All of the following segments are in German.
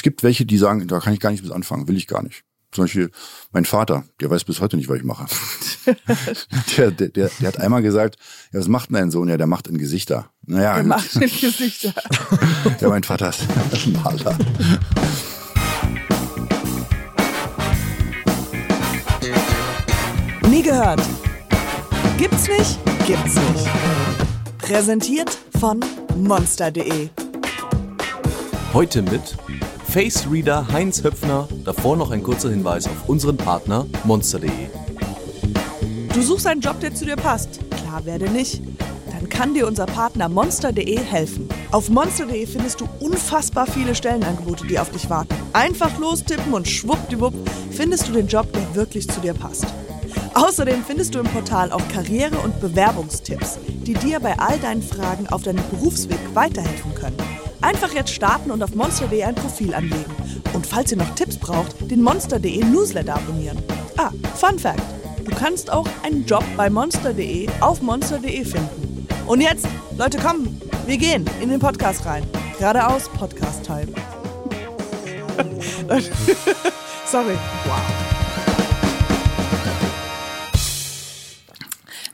Es gibt welche, die sagen, da kann ich gar nicht bis anfangen, will ich gar nicht. Zum Beispiel mein Vater, der weiß bis heute nicht, was ich mache. der, der, der, der hat einmal gesagt, ja, was macht denn dein Sohn? Ja, der macht in Gesichter. Naja. Der macht in Gesichter. ja, mein Vater ist ein Maler. Nie gehört. Gibt's nicht? Gibt's nicht. Präsentiert von monster.de. Heute mit Face Reader Heinz Höpfner. Davor noch ein kurzer Hinweis auf unseren Partner monster.de. Du suchst einen Job, der zu dir passt? Klar werde nicht. Dann kann dir unser Partner monster.de helfen. Auf monster.de findest du unfassbar viele Stellenangebote, die auf dich warten. Einfach lostippen und schwuppdiwupp findest du den Job, der wirklich zu dir passt. Außerdem findest du im Portal auch Karriere- und Bewerbungstipps, die dir bei all deinen Fragen auf deinem Berufsweg weiterhelfen können. Einfach jetzt starten und auf monster.de ein Profil anlegen. Und falls ihr noch Tipps braucht, den monster.de Newsletter abonnieren. Ah, Fun Fact: Du kannst auch einen Job bei monster.de auf monster.de finden. Und jetzt, Leute, kommen, wir gehen in den Podcast rein. Geradeaus Podcast Time. Sorry. Wow.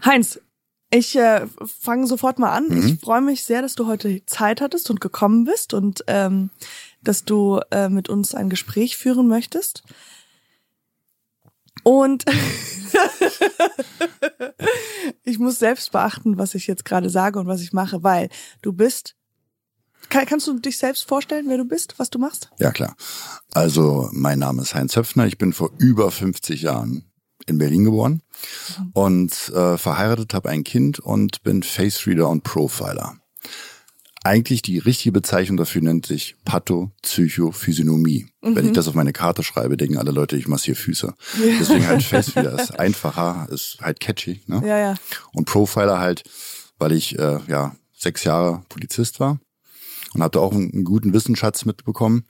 Heinz, ich äh, fange sofort mal an. Mhm. Ich freue mich sehr, dass du heute Zeit hattest und gekommen bist und ähm, dass du äh, mit uns ein Gespräch führen möchtest. Und ich muss selbst beachten, was ich jetzt gerade sage und was ich mache, weil du bist. Kann, kannst du dich selbst vorstellen, wer du bist, was du machst? Ja, klar. Also, mein Name ist Heinz Höpfner. Ich bin vor über 50 Jahren in Berlin geboren und äh, verheiratet, habe ein Kind und bin Face Reader und Profiler. Eigentlich die richtige Bezeichnung dafür nennt sich Pathopsychophysiognomie. Wenn ich das auf meine Karte schreibe, denken alle Leute, ich massiere Füße. Deswegen halt Face Reader ist einfacher, ist halt catchy. Ne? Ja, ja. Und Profiler halt, weil ich äh, ja sechs Jahre Polizist war und hatte auch einen, einen guten Wissensschatz mitbekommen.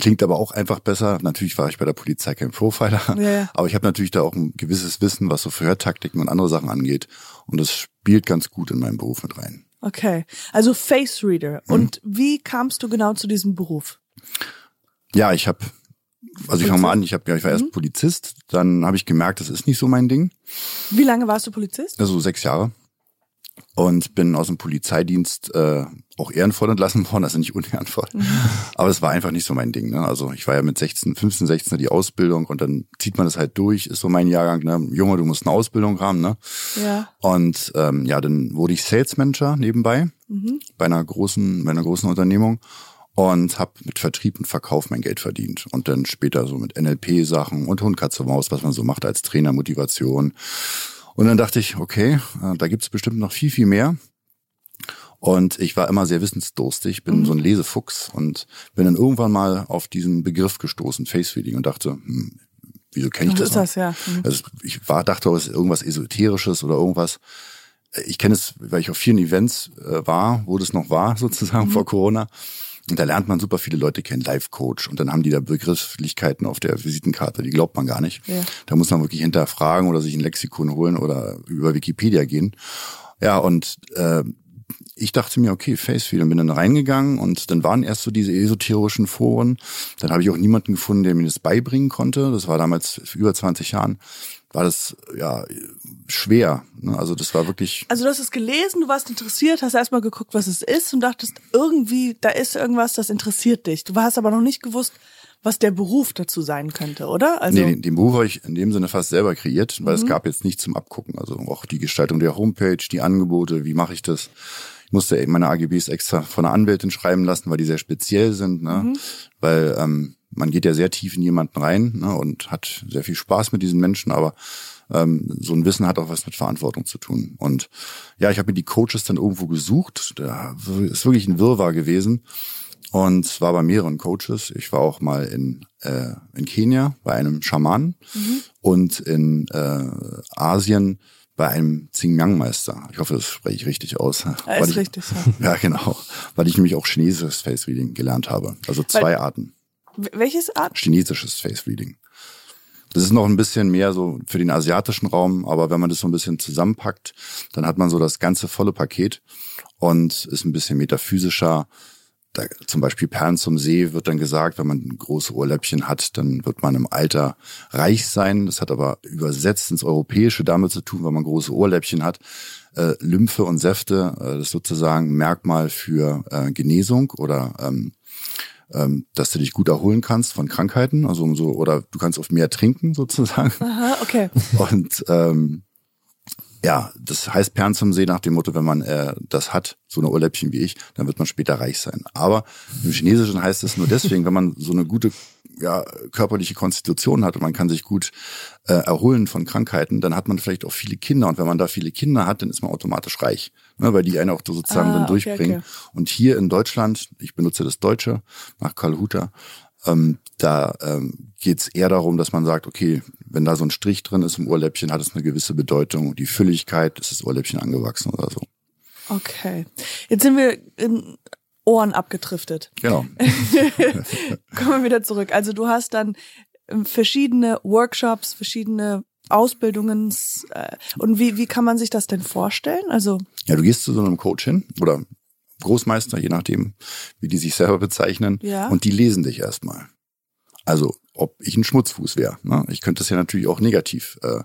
Klingt aber auch einfach besser. Natürlich war ich bei der Polizei kein Profiler, Ja, aber ich habe natürlich da auch ein gewisses Wissen, was so Verhörtaktiken und andere Sachen angeht. Und das spielt ganz gut in meinen Beruf mit rein. Okay. Also Face Reader. Und wie kamst du genau zu diesem Beruf? Ja, ich habe, also ich fange mal an, ich, hab, ja, ich war erst Polizist, dann habe ich gemerkt, das ist nicht so mein Ding. Wie lange warst du Polizist? also sechs Jahre. Und bin aus dem Polizeidienst äh, auch ehrenvoll entlassen worden, also nicht unehrenvoll. Aber es war einfach nicht so mein Ding. Ne? Also ich war ja mit 16, 15, 16 die Ausbildung und dann zieht man das halt durch, ist so mein Jahrgang. Ne? Junge, du musst eine Ausbildung haben. Ne? Ja. Und ähm, ja, dann wurde ich Sales Manager nebenbei bei einer großen, bei einer großen Unternehmung und habe mit Vertrieb und Verkauf mein Geld verdient. Und dann später so mit NLP-Sachen und Hund, Katze, Maus, was man so macht als Trainer, Motivation. Und dann dachte ich, okay, äh, da gibt's bestimmt noch viel, viel mehr. Und ich war immer sehr wissensdurstig, bin so ein Lesefuchs und bin dann irgendwann mal auf diesen Begriff gestoßen, Face Reading, und dachte, hm, wieso kenne ich Was das? das, ja. Mhm. Also ich war, dachte, es ist irgendwas Esoterisches oder irgendwas. Ich kenne es, weil ich auf vielen Events äh, war, wo das noch war, sozusagen Mhm. vor Corona. Und da lernt man super viele Leute kennen, Life Coach. Und dann haben die da Begrifflichkeiten auf der Visitenkarte, die glaubt man gar nicht. Ja. Da muss man wirklich hinterfragen oder sich ein Lexikon holen oder über Wikipedia gehen. Ja, und äh, ich dachte mir, okay, Facefield, und bin dann reingegangen und dann waren erst so diese esoterischen Foren. Dann habe ich auch niemanden gefunden, der mir das beibringen konnte. Das war damals über 20 Jahren, war das ja schwer. Ne? Also das war wirklich Also du hast es gelesen, du warst interessiert, hast erstmal geguckt, was es ist und dachtest, irgendwie, da ist irgendwas, das interessiert dich. Du hast aber noch nicht gewusst, was der Beruf dazu sein könnte, oder? Also, nee, den, den Beruf habe ich in dem Sinne fast selber kreiert, weil Mhm. es gab jetzt nichts zum Abgucken. Also auch die Gestaltung der Homepage, die Angebote, wie mache ich das? Musste eben meine AGBs extra von einer Anwältin schreiben lassen, weil die sehr speziell sind, ne? Mhm. Weil ähm, man geht ja sehr tief in jemanden rein ne? und hat sehr viel Spaß mit diesen Menschen, aber ähm, so ein Wissen hat auch was mit Verantwortung zu tun. Und ja, ich habe mir die Coaches dann irgendwo gesucht. Da ist wirklich ein Wirrwarr gewesen und war bei mehreren Coaches. Ich war auch mal in, äh, in Kenia bei einem Schamanen und in äh, Asien bei einem Xinjiang-Meister. Ich hoffe, das spreche ich richtig aus. Ja, ist ich, richtig, ja. Ja, genau. Weil ich nämlich auch chinesisches Face Reading gelernt habe. Also zwei Weil- Arten. Welches Art? Chinesisches Face Reading. Das ist noch ein bisschen mehr so für den asiatischen Raum, aber wenn man das so ein bisschen zusammenpackt, dann hat man so das ganze volle Paket und ist ein bisschen metaphysischer, da, zum Beispiel Perlen zum See wird dann gesagt, wenn man große Ohrläppchen hat, dann wird man im Alter reich sein. Das hat aber übersetzt ins Europäische damit zu tun, wenn man große Ohrläppchen hat. Äh, Lymphe und Säfte, äh, das ist sozusagen Merkmal für äh, Genesung oder ähm, ähm, dass du dich gut erholen kannst von Krankheiten, also um so oder du kannst oft mehr trinken sozusagen. Aha, okay. Und ähm, ja, das heißt Perlen zum See nach dem Motto, wenn man äh, das hat, so eine Ohrläppchen wie ich, dann wird man später reich sein. Aber im Chinesischen heißt es nur deswegen, wenn man so eine gute ja, körperliche Konstitution hat und man kann sich gut äh, erholen von Krankheiten, dann hat man vielleicht auch viele Kinder. Und wenn man da viele Kinder hat, dann ist man automatisch reich, ne, weil die einen auch sozusagen Ah, dann okay, durchbringen. okay. Und hier in Deutschland, ich benutze das Deutsche nach Karl Huter, ähm, da ähm, geht es eher darum, dass man sagt, okay, wenn da so ein Strich drin ist im Ohrläppchen, hat es eine gewisse Bedeutung. Die Fülligkeit, ist das Ohrläppchen angewachsen oder so. Okay. Jetzt sind wir in Ohren abgedriftet. Genau. Kommen wir wieder zurück. Also du hast dann ähm, verschiedene Workshops, verschiedene Ausbildungen. Äh, und wie, wie kann man sich das denn vorstellen? Also Ja, du gehst zu so einem Coach hin oder Großmeister, je nachdem, wie die sich selber bezeichnen, Ja. und die lesen dich erstmal. Also, ob ich ein Schmutzfuß wäre. Ne? Ich könnte das ja natürlich auch negativ äh,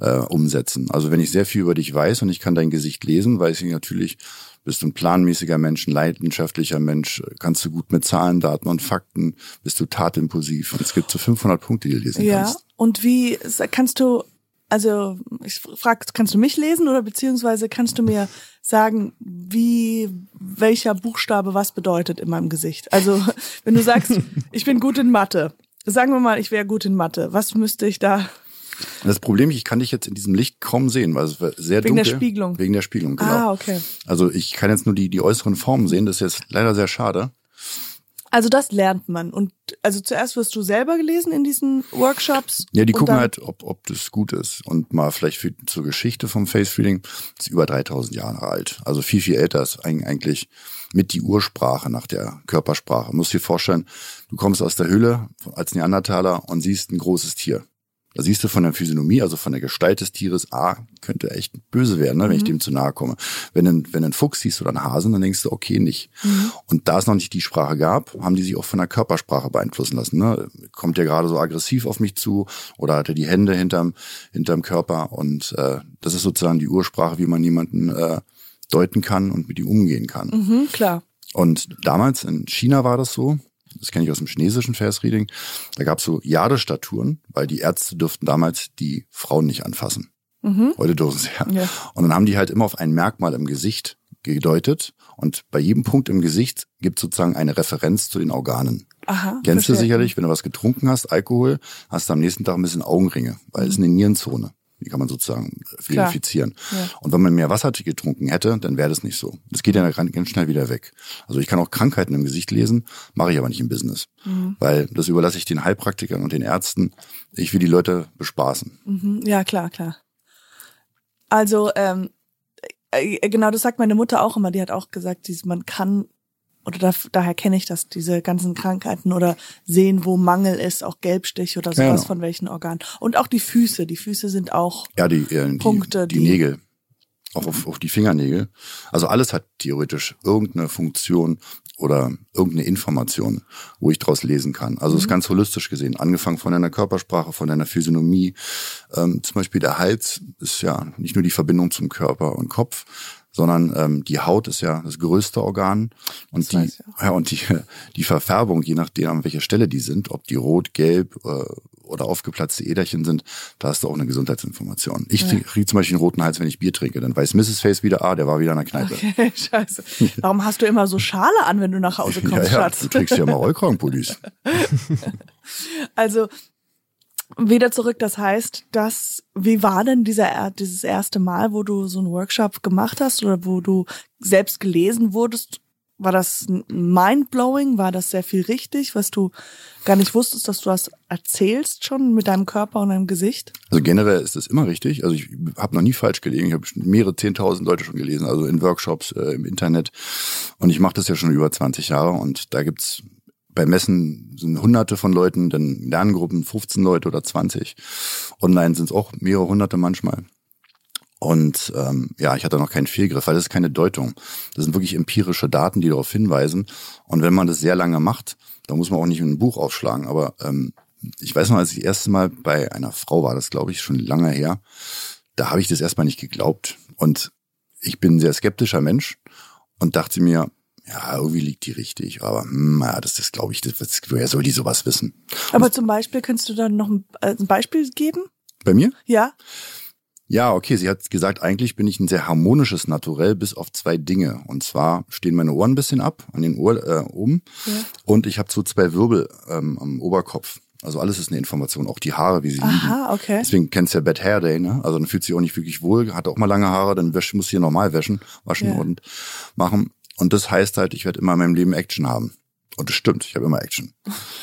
äh, umsetzen. Also, wenn ich sehr viel über dich weiß und ich kann dein Gesicht lesen, weiß ich natürlich, bist du ein planmäßiger Mensch, ein leidenschaftlicher Mensch, kannst du gut mit Zahlen, Daten und Fakten, bist du tatimpulsiv. Und es gibt so 500 Punkte, die du lesen ja. kannst. Und wie kannst du, also ich frag, kannst du mich lesen oder beziehungsweise kannst du mir sagen, wie welcher Buchstabe was bedeutet in meinem Gesicht? Also wenn du sagst, ich bin gut in Mathe, sagen wir mal, ich wäre gut in Mathe, was müsste ich da? Das Problem, ich kann dich jetzt in diesem Licht kaum sehen, weil es sehr Wegen der dunkel. Spiegelung. Wegen der Spiegelung, genau. Ah, okay. Also ich kann jetzt nur die, die äußeren Formen sehen, das ist jetzt leider sehr schade. Also das lernt man. Und also zuerst wirst du selber gelesen in diesen Workshops. Ja, die gucken halt, ob, ob das gut ist. Und mal vielleicht für, zur Geschichte vom Face Reading, ist über 3000 Jahre alt. Also viel, viel älter ist eig- eigentlich mit die Ursprache nach der Körpersprache. Du musst dir vorstellen, du kommst aus der Höhle als Neandertaler und siehst ein großes Tier. Da siehst du von der Physiognomie, also von der Gestalt des Tieres, ah, könnte echt böse werden, ne, wenn ich dem zu nahe komme. Wenn du, wenn einen Fuchs siehst oder einen Hasen, dann denkst du, okay, nicht. Und da es noch nicht die Sprache gab, haben die sich auch von der Körpersprache beeinflussen lassen. Ne? Kommt der gerade so aggressiv auf mich zu oder hat er die Hände hinterm, hinterm Körper? Und äh, das ist sozusagen die Ursprache, wie man jemanden äh, deuten kann und mit ihm umgehen kann. Mhm, klar. Und damals in China war das so, das kenne ich aus dem chinesischen Face Reading, da gab es so Jadestatuen, weil die Ärzte durften damals die Frauen nicht anfassen. Heute dürfen sie ja. Ja. Und dann haben die halt immer auf ein Merkmal im Gesicht gedeutet. Und bei jedem Punkt im Gesicht gibt es sozusagen eine Referenz zu den Organen. Aha. Kennst du verstehe. sicherlich, wenn du was getrunken hast, Alkohol, hast du am nächsten Tag ein bisschen Augenringe, weil es ist eine Nierenzone. Die kann man sozusagen verifizieren. Ja. Und wenn man mehr Wasser getrunken hätte, dann wäre das nicht so. Das geht ja ganz schnell wieder weg. Also ich kann auch Krankheiten im Gesicht lesen, mache ich aber nicht im Business. Mhm. Weil das überlasse ich den Heilpraktikern und den Ärzten. Ich will die Leute bespaßen. Mhm, Ja, klar, klar. Also, ähm, äh, genau, das sagt meine Mutter auch immer. Die hat auch gesagt, man kann, oder da, daher kenne ich das, diese ganzen Krankheiten oder sehen, wo Mangel ist, auch Gelbstich oder sowas Genau. von welchen Organen. Und auch die Füße. Die Füße sind auch, Ja, die, äh, die, Punkte, die, die- Nägel. Auch auf, auf die Fingernägel. Also alles hat theoretisch irgendeine Funktion oder irgendeine Information, wo ich draus lesen kann. Also es ist ganz holistisch gesehen. Angefangen von deiner Körpersprache, von deiner Physiognomie. Ähm, zum Beispiel der Hals ist ja nicht nur die Verbindung zum Körper und Kopf, sondern ähm, die Haut ist ja das größte Organ und die weiß ich ja und die die Verfärbung, je nachdem an welcher Stelle die sind, ob die rot, gelb äh, oder aufgeplatzte Äderchen sind, da hast du auch eine Gesundheitsinformation. Ich ja. kriege zum Beispiel einen roten Hals, wenn ich Bier trinke, dann weiß Mrs. Face wieder, ah, der war wieder in der Kneipe. okay, scheiße. Warum hast du immer so Schale an, wenn du nach Hause Ja, kommst, ja, Schatz? du trägst ja mal Rollkragenpullis. Also wieder zurück, das heißt, dass wie war denn dieser er- dieses erste Mal, wo du so einen Workshop gemacht hast oder wo du selbst gelesen wurdest? War das mindblowing? War das sehr viel richtig, was du gar nicht wusstest, dass du das erzählst schon mit deinem Körper und deinem Gesicht? Also generell ist das immer richtig. Also ich habe noch nie falsch gelegen. Ich habe mehrere zehntausend Leute schon gelesen, also in Workshops, äh, im Internet. Und ich mache das ja schon über 20 Jahre und da gibt's bei Messen sind hunderte von Leuten, dann Lerngruppen 15 Leute oder 20. Online sind es auch mehrere hunderte manchmal. Und ähm, ja, ich hatte noch keinen Fehlgriff, weil das ist keine Deutung. Das sind wirklich empirische Daten, die darauf hinweisen. Und wenn man das sehr lange macht, dann muss man auch nicht ein Buch aufschlagen. Aber ähm, ich weiß noch, als ich das erste Mal bei einer Frau war, das glaube ich schon lange her, da habe ich das erstmal nicht geglaubt. Und ich bin ein sehr skeptischer Mensch und dachte mir, ja, irgendwie liegt die richtig, aber hm, ja, das ist, glaube ich, das, woher soll die sowas wissen? Aber und zum Beispiel, kannst du dann noch ein, äh, ein Beispiel geben? Bei mir? Ja. Ja, okay, sie hat gesagt, eigentlich bin ich ein sehr harmonisches Naturell, bis auf zwei Dinge. Und zwar stehen meine Ohren ein bisschen ab, an den Ohren äh, oben. Ja. Und ich habe so zwei Wirbel ähm, am Oberkopf. Also alles ist eine Information, auch die Haare, wie sie Aha, liegen. Aha, okay. Deswegen kennst du ja Bad Hair Day, ne? Also dann fühlt sich auch nicht wirklich wohl, hat auch mal lange Haare, dann wäsch, muss hier normal waschen, waschen yeah. und machen. Und das heißt halt, ich werde immer in meinem Leben Action haben. Und das stimmt, ich habe immer Action.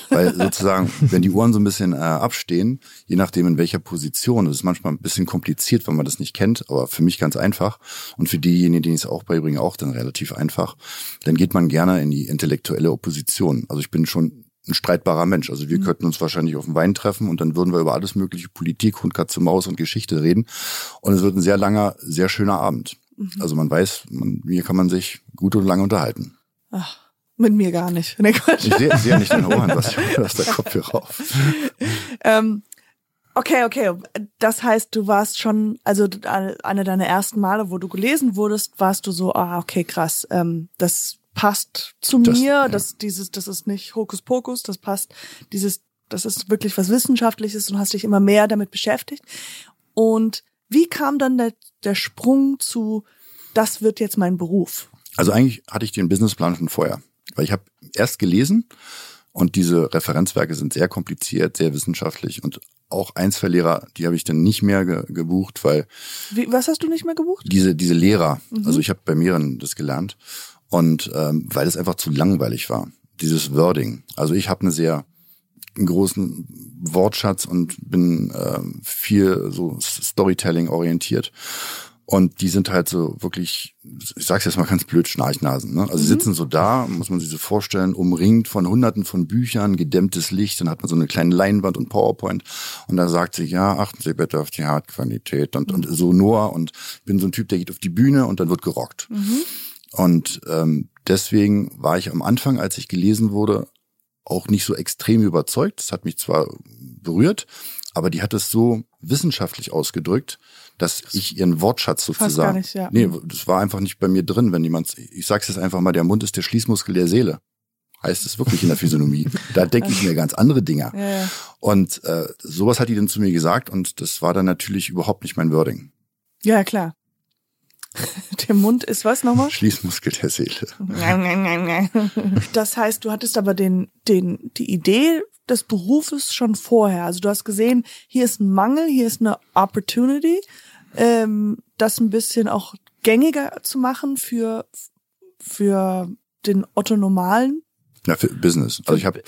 Weil sozusagen, wenn die Uhren so ein bisschen äh, abstehen, je nachdem in welcher Position, das ist manchmal ein bisschen kompliziert, wenn man das nicht kennt, aber für mich ganz einfach. Und für diejenigen, die es auch beibringen, auch dann relativ einfach. Dann geht man gerne in die intellektuelle Opposition. Also ich bin schon ein streitbarer Mensch. Also wir mhm. könnten uns wahrscheinlich auf dem Wein treffen und dann würden wir über alles mögliche Politik, Hund, Katze, Maus und Geschichte reden. Und es wird ein sehr langer, sehr schöner Abend. Mhm. Also man weiß, man, hier kann man sich gut und lange unterhalten. Ach. Mit mir gar nicht. Nee. Ich sehe seh ja nicht deine Ohren, was hast der Kopfhörer auf. ähm, okay, okay. Das heißt, du warst schon, also eine deiner ersten Male, wo du gelesen wurdest, warst du so, ah, okay, krass, ähm, das passt zu das, mir, ja. das, dieses, das ist nicht Hokuspokus, das passt, dieses, das ist wirklich was Wissenschaftliches und hast dich immer mehr damit beschäftigt. Und wie kam dann der, der Sprung zu, das wird jetzt mein Beruf? Also eigentlich hatte ich den Businessplan schon vorher. Weil ich habe erst gelesen und diese Referenzwerke sind sehr kompliziert, sehr wissenschaftlich und auch Einzelverlehrer, die habe ich dann nicht mehr ge gebucht, weil. Wie, was hast du nicht mehr gebucht? Diese, diese Lehrer. Mhm. Also ich habe bei mehreren das gelernt. Und ähm, weil es einfach zu langweilig war. Dieses Wording. Also ich habe eine sehr einen großen Wortschatz und bin äh, viel so Storytelling orientiert. Und die sind halt so wirklich, ich sag's jetzt mal ganz blöd, Schnarchnasen. Ne? Also mhm. sitzen so da, muss man sich so vorstellen, umringt von hunderten von Büchern, gedämmtes Licht, dann hat man so eine kleine Leinwand und PowerPoint und da sagt sie, ja, achten Sie bitte auf die Hartqualität und, mhm. und so nur und bin so ein Typ, der geht auf die Bühne und dann wird gerockt. Mhm. Und ähm, deswegen war ich am Anfang, als ich gelesen wurde, auch nicht so extrem überzeugt. Das hat mich zwar berührt, aber die hat es so wissenschaftlich ausgedrückt, dass ich ihren Wortschatz sozusagen. Nicht, ja. Nee, das war einfach nicht bei mir drin, wenn jemand, ich sag's jetzt einfach mal, der Mund ist der Schließmuskel der Seele. Heißt es wirklich in der Physiognomie. da denke ich mir ganz andere Dinge. Ja, ja. Und äh, sowas hat die dann zu mir gesagt und das war dann natürlich überhaupt nicht mein Wording. Ja, klar. Der Mund ist was nochmal? Schließmuskel der Seele. Das heißt, du hattest aber den, den, die Idee des Berufes schon vorher. Also du hast gesehen, hier ist ein Mangel, hier ist eine Opportunity, ähm, das ein bisschen auch gängiger zu machen für, für den Otto Normalen. Ja, für Business. Also ich habe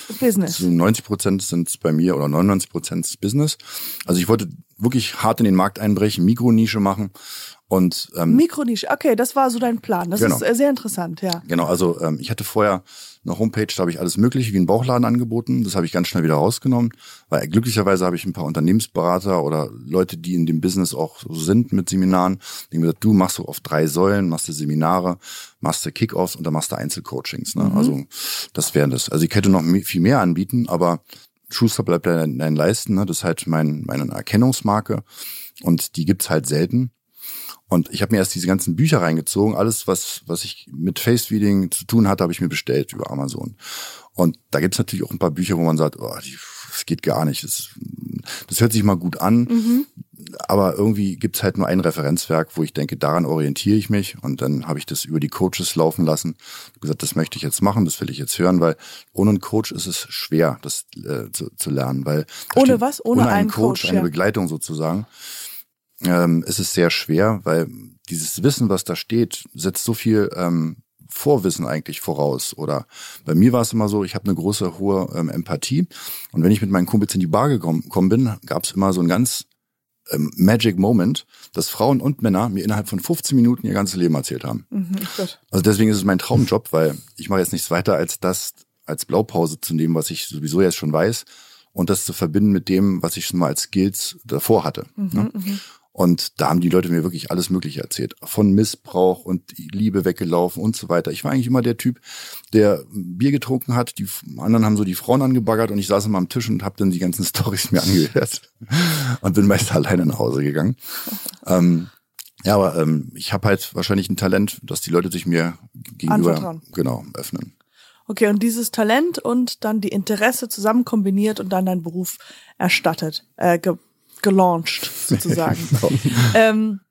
so 90 Prozent sind bei mir oder 99 Prozent Business. Also ich wollte wirklich hart in den Markt einbrechen, Mikronische machen und ähm, Mikronische, okay, das war so dein Plan. Das genau. ist sehr interessant, ja. Genau, also ähm, ich hatte vorher eine Homepage, da habe ich alles Mögliche wie einen Bauchladen angeboten. Das habe ich ganz schnell wieder rausgenommen, weil glücklicherweise habe ich ein paar Unternehmensberater oder Leute, die in dem Business auch so sind mit Seminaren, die mir gesagt, du machst so auf drei Säulen, machst du Seminare, machst du Kickoffs und dann machst du Einzelcoachings. Ne? Mhm. Also das wäre das. Also ich hätte noch viel mehr anbieten, aber Schuster bleibt in deinen Leisten. Ne? Das ist halt mein, meine Erkennungsmarke und die gibt's halt selten. Und ich habe mir erst diese ganzen Bücher reingezogen. Alles, was, was ich mit Face-Feeding zu tun hatte, habe ich mir bestellt über Amazon. Und da gibt's natürlich auch ein paar Bücher, wo man sagt, oh, die, das geht gar nicht. Das, das hört sich mal gut an. Mhm. Aber irgendwie gibt's halt nur ein Referenzwerk, wo ich denke, daran orientiere ich mich. Und dann habe ich das über die Coaches laufen lassen. Hab gesagt, das möchte ich jetzt machen, das will ich jetzt hören, weil ohne einen Coach ist es schwer, das äh, zu, zu lernen. Weil ohne was? Ohne, ohne einen, einen Coach, Coach eine ja. Begleitung sozusagen ähm, ist es sehr schwer, weil dieses Wissen, was da steht, setzt so viel ähm, Vorwissen eigentlich voraus. Oder bei mir war es immer so, ich habe eine große, hohe ähm, Empathie. Und wenn ich mit meinen Kumpels in die Bar gekommen bin, gab es immer so ein ganz ähm, Magic Moment, dass Frauen und Männer mir innerhalb von 15 Minuten ihr ganzes Leben erzählt haben. Mhm, also deswegen ist es mein Traumjob, weil ich mache jetzt nichts weiter als das als Blaupause zu nehmen, was ich sowieso jetzt schon weiß und das zu verbinden mit dem, was ich schon mal als Skills davor hatte. Mhm, ne? Und da haben die Leute mir wirklich alles Mögliche erzählt. Von Missbrauch und Liebe weggelaufen und so weiter. Ich war eigentlich immer der Typ, der Bier getrunken hat. Die anderen haben so die Frauen angebaggert und ich saß immer am Tisch und habe dann die ganzen Stories mir angehört und bin meist alleine nach Hause gegangen. ähm, ja, aber ähm, ich habe halt wahrscheinlich ein Talent, dass die Leute sich mir gegenüber Anvertrauen. genau öffnen. Okay, und dieses Talent und dann die Interesse zusammen kombiniert und dann dein Beruf erstattet, äh, ge gelauncht sozusagen. Genau. ähm,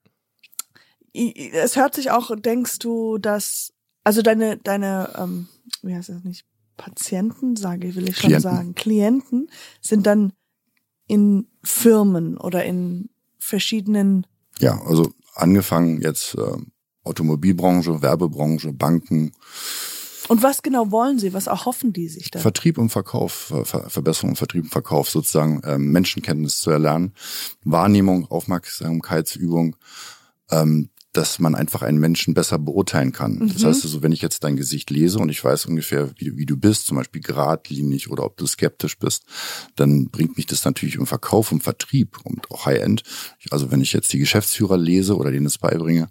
es hört sich auch, denkst du, dass, also deine, deine, ähm, wie heißt das nicht, Patienten, sage ich, will ich schon Klienten. sagen, Klienten sind dann in Firmen oder in verschiedenen, Ja, also angefangen jetzt äh, Automobilbranche, Werbebranche, Banken, und was genau wollen sie, was erhoffen die sich da? Vertrieb und Verkauf, Ver Ver Verbesserung, Vertrieb und Verkauf sozusagen, ähm, Menschenkenntnis zu erlernen, Wahrnehmung, Aufmerksamkeitsübung, ähm, dass man einfach einen Menschen besser beurteilen kann. Das heißt also, wenn ich jetzt dein Gesicht lese und ich weiß ungefähr, wie, wie du bist, zum Beispiel geradlinig oder ob du skeptisch bist, dann bringt mich das natürlich im Verkauf, im Vertrieb und auch High-End. Also wenn ich jetzt die Geschäftsführer lese oder denen das beibringe,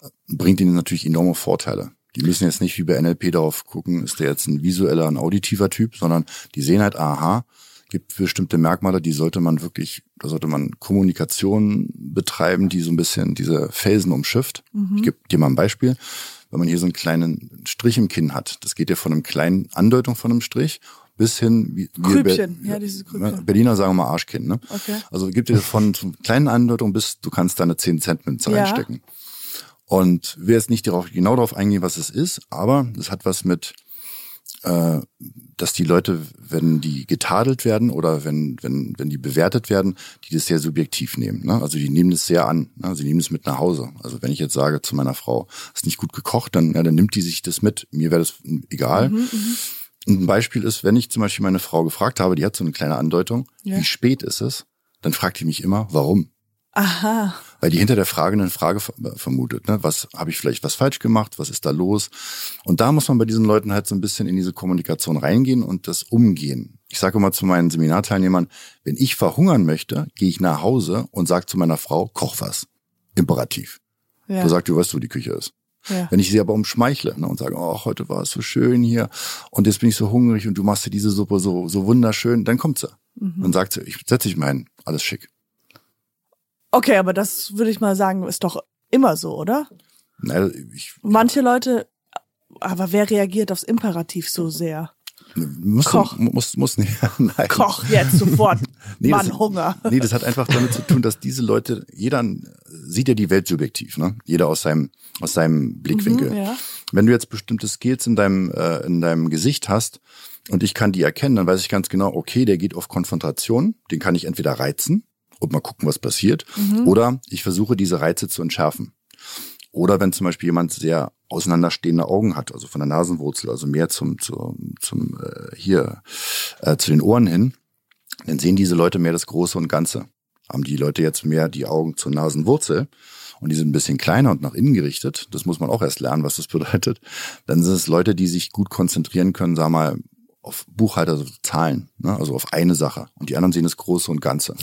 äh, bringt ihnen natürlich enorme Vorteile. Die müssen jetzt nicht wie bei NLP darauf gucken, ist der jetzt ein visueller, ein auditiver Typ, sondern die sehen halt, aha, gibt bestimmte Merkmale, die sollte man wirklich, da sollte man Kommunikation betreiben, die so ein bisschen diese Felsen umschifft. Ich gebe dir mal ein Beispiel. Wenn man hier so einen kleinen Strich im Kinn hat, das geht ja von einem kleinen Andeutung von einem Strich bis hin, wie wir Grübchen, Ber- ja, dieses Grübchen. Berliner sagen wir mal Arschkinn, ne? Okay. Also gibt dir von kleinen Andeutung bis du kannst deine 10 Cent Münze Ja. reinstecken. Und will jetzt nicht darauf, genau darauf eingehen, was es ist, aber es hat was mit, äh, dass die Leute, wenn die getadelt werden oder wenn, wenn, wenn die bewertet werden, die das sehr subjektiv nehmen. Ne? Also die nehmen das sehr an. Ne? Sie nehmen es mit nach Hause. Also wenn ich jetzt sage zu meiner Frau, hast nicht gut gekocht, dann, ja, dann nimmt die sich das mit. Mir wäre das egal. Mhm, Und ein Beispiel ist, wenn ich zum Beispiel meine Frau gefragt habe, die hat so eine kleine Andeutung, Ja. wie spät ist es, dann fragt die mich immer, warum? Aha. Weil die hinter der Frage eine Frage ver- vermutet. Ne? Was habe ich vielleicht was falsch gemacht? Was ist da los? Und da muss man bei diesen Leuten halt so ein bisschen in diese Kommunikation reingehen und das umgehen. Ich sage immer zu meinen Seminarteilnehmern, wenn ich verhungern möchte, gehe ich nach Hause und sage zu meiner Frau, koch was. Imperativ. Ja. Du sagst, du weißt, wo die Küche ist. ja. Wenn ich sie aber umschmeichle ne, und sage, oh, heute war es so schön hier und jetzt bin ich so hungrig und du machst dir diese Suppe so, so wunderschön, dann kommt sie. Mhm. Dann sagt sie, ich setze dich mal hin, alles schick. Okay, aber das würde ich mal sagen, ist doch immer so, oder? Na, ich, Manche Leute, aber wer reagiert aufs Imperativ so sehr? Muss, Koch. Muss, muss nicht. Nein. Koch jetzt sofort. Nee, Mann, das- Hunger. Nee, das hat einfach damit zu tun, dass diese Leute, jeder sieht ja die Welt subjektiv, ne? Jeder aus seinem, aus seinem Blickwinkel. Mhm, ja. Wenn du jetzt bestimmte Skills in deinem, äh, in deinem Gesicht hast und ich kann die erkennen, dann weiß ich ganz genau, okay, der geht auf Konfrontation, den kann ich entweder reizen und mal gucken, was passiert, Mhm. oder ich versuche diese Reize zu entschärfen. Oder wenn zum Beispiel jemand sehr auseinanderstehende Augen hat, also von der Nasenwurzel, also mehr zum, zum, zum äh, hier äh, zu den Ohren hin, dann sehen diese Leute mehr das Große und Ganze. Haben die Leute jetzt mehr die Augen zur Nasenwurzel und die sind ein bisschen kleiner und nach innen gerichtet, das muss man auch erst lernen, was das bedeutet, dann sind es Leute, die sich gut konzentrieren können, sag mal, auf Buchhalter, also Zahlen, ne? also auf eine Sache. Und die anderen sehen das Große und Ganze.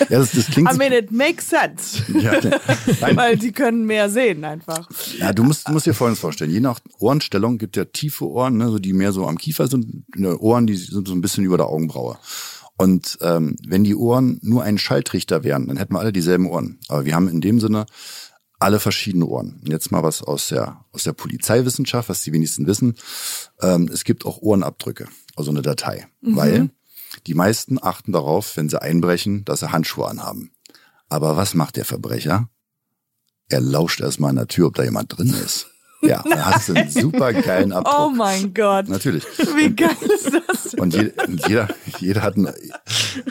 Ja, das, das klingt I mean, it makes sense. ja, nein, Weil die können mehr sehen einfach. Ja, du musst, musst dir Folgendes vorstellen. Je nach Ohrenstellung gibt ja tiefe Ohren, ne, so die mehr so am Kiefer sind, ne, Ohren, die sind so ein bisschen über der Augenbraue. Und ähm, wenn die Ohren nur ein Schalltrichter wären, dann hätten wir alle dieselben Ohren. Aber wir haben in dem Sinne alle verschiedene Ohren. Und jetzt mal was aus der, aus der Polizeiwissenschaft, was die wenigsten wissen. Ähm, es gibt auch Ohrenabdrücke, also eine Datei. Weil die meisten achten darauf, wenn sie einbrechen, dass sie Handschuhe anhaben. Aber was macht der Verbrecher? Er lauscht erstmal an der Tür, ob da jemand drin ist. Ja, dann hast du einen super geilen Abdruck. Oh mein Gott. Natürlich. Wie geil ist das? Und je- und jeder, jeder hat ein,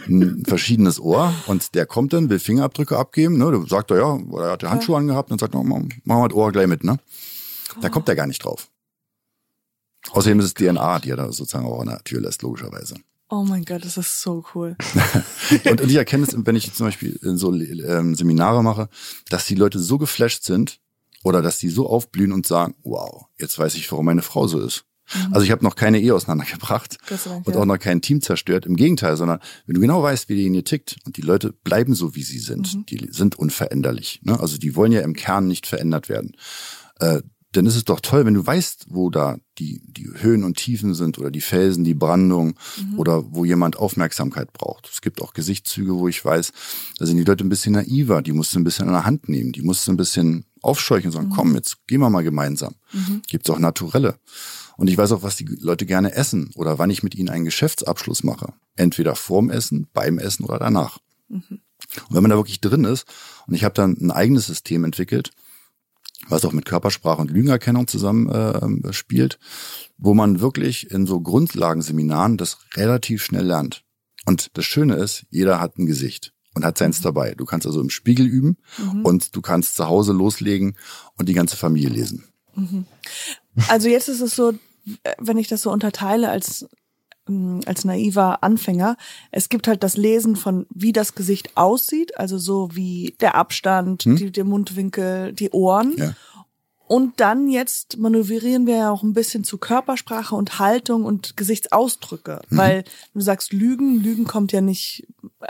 ein verschiedenes Ohr und der kommt dann, will Fingerabdrücke abgeben, ne? Da sagt er, ja, oder er hat die Handschuhe angehabt und sagt, oh, machen wir das Ohr gleich mit, ne? Da kommt er gar nicht drauf. Außerdem ist es DNA, die er da sozusagen auch an der Tür lässt, logischerweise. Oh mein Gott, das ist so cool. Und, und ich erkenne es, wenn ich zum Beispiel so ähm, Seminare mache, dass die Leute so geflasht sind oder dass die so aufblühen und sagen, wow, jetzt weiß ich, warum meine Frau so ist. Mhm. Also ich habe noch keine Ehe auseinandergebracht Dank, und auch noch kein Team zerstört. Im Gegenteil, sondern wenn du genau weißt, wie die Linie tickt und die Leute bleiben so, wie sie sind, mhm. die sind unveränderlich. Ne? Also die wollen ja im Kern nicht verändert werden. Äh, dann ist es doch toll, wenn du weißt, wo da die, die Höhen und Tiefen sind oder die Felsen, die Brandung mhm. oder wo jemand Aufmerksamkeit braucht. Es gibt auch Gesichtszüge, wo ich weiß, da sind die Leute ein bisschen naiver, die musst du ein bisschen in der Hand nehmen, die musst du ein bisschen aufscheuchen und sagen, mhm. komm, jetzt gehen wir mal gemeinsam. Mhm. Gibt es auch Naturelle. Und ich weiß auch, was die Leute gerne essen oder wann ich mit ihnen einen Geschäftsabschluss mache. Entweder vorm Essen, beim Essen oder danach. Mhm. Und wenn man da wirklich drin ist, und ich habe dann ein eigenes System entwickelt, was auch mit Körpersprache und Lügenerkennung zusammen äh, spielt, wo man wirklich in so Grundlagenseminaren das relativ schnell lernt. Und das Schöne ist, jeder hat ein Gesicht und hat seins mhm. dabei. Du kannst also im Spiegel üben mhm. und du kannst zu Hause loslegen und die ganze Familie lesen. Mhm. Also jetzt ist es so, wenn ich das so unterteile als als naiver Anfänger. Es gibt halt das Lesen von, wie das Gesicht aussieht, also so wie der Abstand, hm? die, der Mundwinkel, die Ohren. Ja. Und dann jetzt manövrieren wir ja auch ein bisschen zu Körpersprache und Haltung und Gesichtsausdrücke. Mhm. Weil du sagst Lügen, Lügen kommt ja nicht,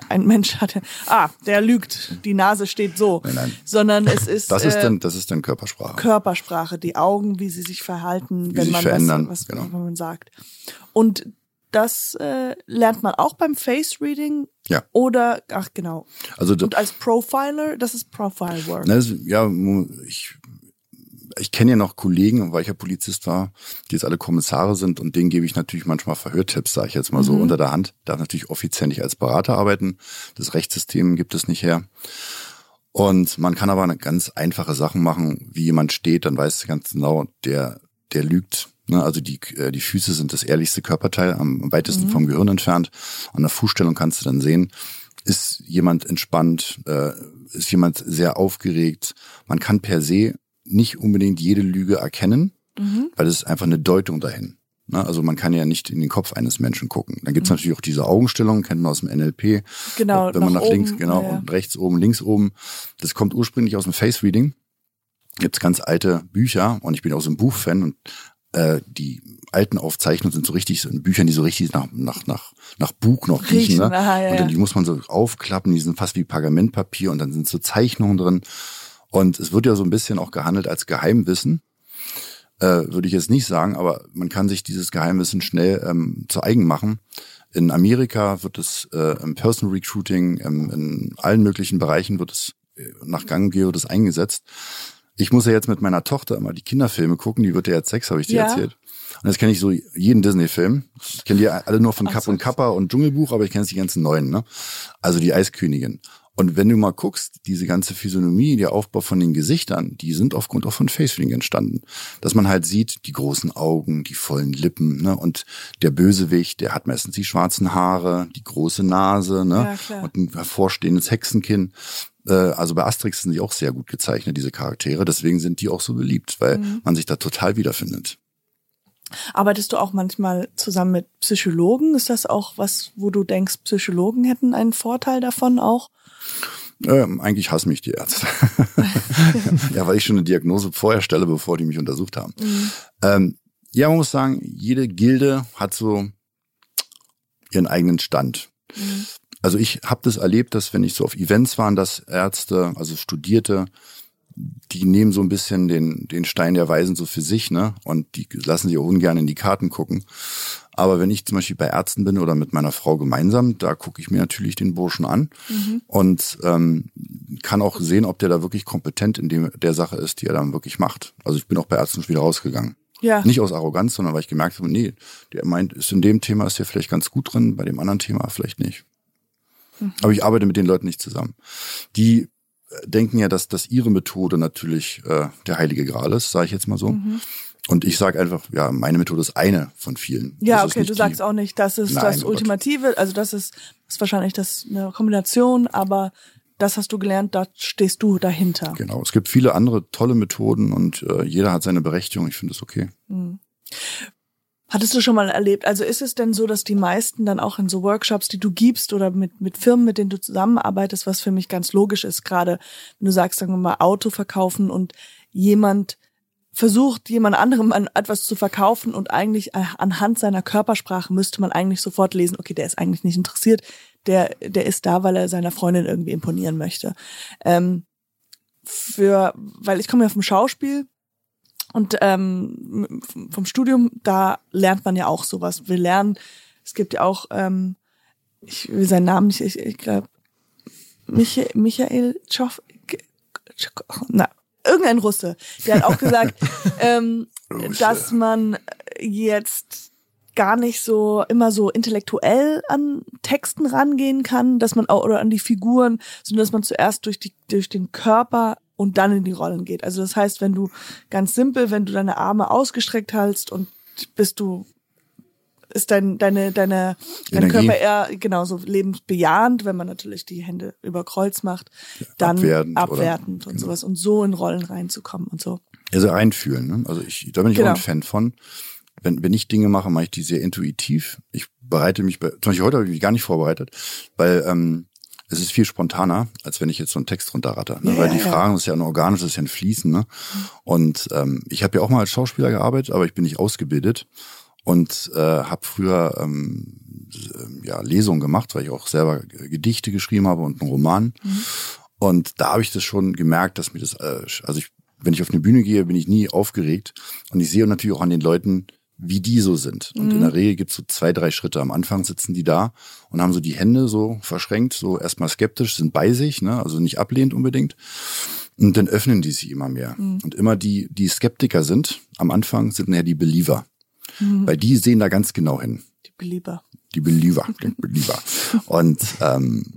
ein Mensch hat ja, ah, der lügt, die Nase steht so. Nein, nein. Sondern es ist. Das ist äh, dann, das ist dann Körpersprache. Körpersprache, die Augen, wie sie sich verhalten, wie wenn sich man verändern, was, was genau. wenn man sagt. Und das äh, lernt man auch beim Face Reading. Ja. Oder, ach genau. Also Und als Profiler, das ist Profile Work. Ne, ja, ich, ich kenne ja noch Kollegen, weil ich ja Polizist war, die jetzt alle Kommissare sind und denen gebe ich natürlich manchmal Verhörtipps, sage ich jetzt mal so mhm. unter der Hand. Darf natürlich offiziell nicht als Berater arbeiten. Das Rechtssystem gibt es nicht her. Und man kann aber eine ganz einfache Sachen machen, wie jemand steht, dann weiß ganz genau, der, der lügt Ne, also die, äh, die Füße sind das ehrlichste Körperteil, am weitesten mhm. vom Gehirn entfernt. An der Fußstellung kannst du dann sehen, ist jemand entspannt, äh, ist jemand sehr aufgeregt. Man kann per se nicht unbedingt jede Lüge erkennen, mhm. weil es ist einfach eine Deutung dahin. Ne, also man kann ja nicht in den Kopf eines Menschen gucken. Dann gibt's mhm. natürlich auch diese Augenstellung, kennt man aus dem NLP. Genau. Wenn man nach, nach links, genau, ja. und rechts oben, links oben. Das kommt ursprünglich aus dem Face Reading. Gibt's ganz alte Bücher und ich bin auch so ein Buchfan und äh, die alten Aufzeichnungen sind so richtig so in Büchern, die so richtig nach, nach, nach, nach Buch noch riechen. Ne? Aha, ja, und dann die muss man so aufklappen, die sind fast wie Pergamentpapier und dann sind so Zeichnungen drin. Und es wird ja so ein bisschen auch gehandelt als Geheimwissen. Äh, würde ich jetzt nicht sagen, aber man kann sich dieses Geheimwissen schnell ähm, zu eigen machen. In Amerika wird es äh, im Person Recruiting, ähm, in allen möglichen Bereichen wird es äh, nach Gang wird es eingesetzt. Ich muss ja jetzt mit meiner Tochter immer die Kinderfilme gucken, die wird ja jetzt sechs, habe ich dir ja. erzählt. Und jetzt kenne ich so jeden Disney-Film. Ich kenne die alle nur von Kapp und Kappa und Dschungelbuch, aber ich kenne jetzt die ganzen neuen, ne? Also die Eiskönigin. Und wenn du mal guckst, diese ganze Physiognomie, der Aufbau von den Gesichtern, die sind aufgrund auch von Facereading entstanden. Dass man halt sieht, die großen Augen, die vollen Lippen, ne? Und der Bösewicht, der hat meistens die schwarzen Haare, die große Nase, ne? Ja, und ein hervorstehendes Hexenkinn. Äh, also bei Asterix sind die auch sehr gut gezeichnet, diese Charaktere. Deswegen sind die auch so beliebt, weil mhm. man sich da total wiederfindet. Arbeitest du auch manchmal zusammen mit Psychologen? Ist das auch was, wo du denkst, Psychologen hätten einen Vorteil davon auch? Ähm, eigentlich hassen mich die Ärzte. ja, weil ich schon eine Diagnose vorher stelle, bevor die mich untersucht haben. Mhm. Ähm, ja, man muss sagen, jede Gilde hat so ihren eigenen Stand. Mhm. Also ich habe das erlebt, dass wenn ich so auf Events war, dass Ärzte, also Studierte, die nehmen so ein bisschen den, den Stein der Weisen so für sich, ne? Und die lassen sich auch ungern in die Karten gucken. Aber wenn ich zum Beispiel bei Ärzten bin oder mit meiner Frau gemeinsam, da gucke ich mir natürlich den Burschen an mhm. und ähm, kann auch sehen, ob der da wirklich kompetent in dem, der Sache ist, die er dann wirklich macht. Also ich bin auch bei Ärzten schon wieder rausgegangen. Ja. Nicht aus Arroganz, sondern weil ich gemerkt habe, nee, der meint, ist in dem Thema ist der vielleicht ganz gut drin, bei dem anderen Thema vielleicht nicht. Mhm. Aber ich arbeite mit den Leuten nicht zusammen. Die äh, denken ja, dass, dass ihre Methode natürlich äh, der heilige Gral ist, sage ich jetzt mal so. Mhm. Und ich sage einfach, ja, meine Methode ist eine von vielen. Ja, okay, du sagst auch nicht, das ist Nein, das oh Ultimative, also das ist, ist wahrscheinlich das eine Kombination, aber das hast du gelernt, da stehst du dahinter. Genau, es gibt viele andere tolle Methoden und äh, jeder hat seine Berechtigung, ich finde es okay. Mhm. Hattest du schon mal erlebt? Also ist es denn so, dass die meisten dann auch in so Workshops, die du gibst oder mit, mit Firmen, mit denen du zusammenarbeitest, was für mich ganz logisch ist, gerade wenn du sagst, sagen wir mal, Auto verkaufen und jemand versucht, jemand anderem an etwas zu verkaufen und eigentlich äh, anhand seiner Körpersprache müsste man eigentlich sofort lesen, okay, der ist eigentlich nicht interessiert, der, der ist da, weil er seiner Freundin irgendwie imponieren möchte. Ähm, für, weil ich komme ja vom Schauspiel und ähm, vom Studium, da lernt man ja auch sowas. Wir lernen, es gibt ja auch, ähm, ich will seinen Namen nicht, ich, ich glaube, Michael, Michael Tschow, na, irgendein Russe, der hat auch gesagt, ähm, dass man jetzt gar nicht so immer so intellektuell an Texten rangehen kann, dass man auch oder an die Figuren, sondern dass man zuerst durch die durch den Körper und dann in die Rollen geht. Also das heißt, wenn du ganz simpel, wenn du deine Arme ausgestreckt hältst und bist du ist dein, deine, deine, dein Körper eher genauso lebensbejahend, wenn man natürlich die Hände über Kreuz macht, dann abwertend, abwertend und genau. sowas und so in Rollen reinzukommen und so. Also einfühlen, ne? Also ich, da bin ich genau. auch ein Fan von. Wenn, wenn ich Dinge mache, mache ich die sehr intuitiv. Ich bereite mich bei, zum Beispiel heute habe ich mich gar nicht vorbereitet, weil ähm, es ist viel spontaner, als wenn ich jetzt so einen Text runterratter. Ne? Ja, Weil die ja. Fragen, das ist ja ein organisches, ist ja ein Fließen. Ne? Und ähm, ich habe ja auch mal als Schauspieler gearbeitet, aber ich bin nicht ausgebildet und äh, habe früher ähm, ja, Lesungen gemacht, weil ich auch selber Gedichte geschrieben habe und einen Roman. Mhm. Und da habe ich das schon gemerkt, dass mir das, äh, also ich, wenn ich auf eine Bühne gehe, bin ich nie aufgeregt. Und ich sehe natürlich auch an den Leuten, wie die so sind. Und mhm. in der Regel gibt's so zwei, drei Schritte. Am Anfang sitzen die da und haben so die Hände so verschränkt, so erstmal skeptisch, sind bei sich, ne? also nicht ablehnt unbedingt. Und dann öffnen die sich immer mehr. Mhm. Und immer die, die Skeptiker sind, am Anfang sind nachher die Believer. Mhm. Weil die sehen da ganz genau hin. Die Belieber. Die Belieber, die Belieber. Und ähm,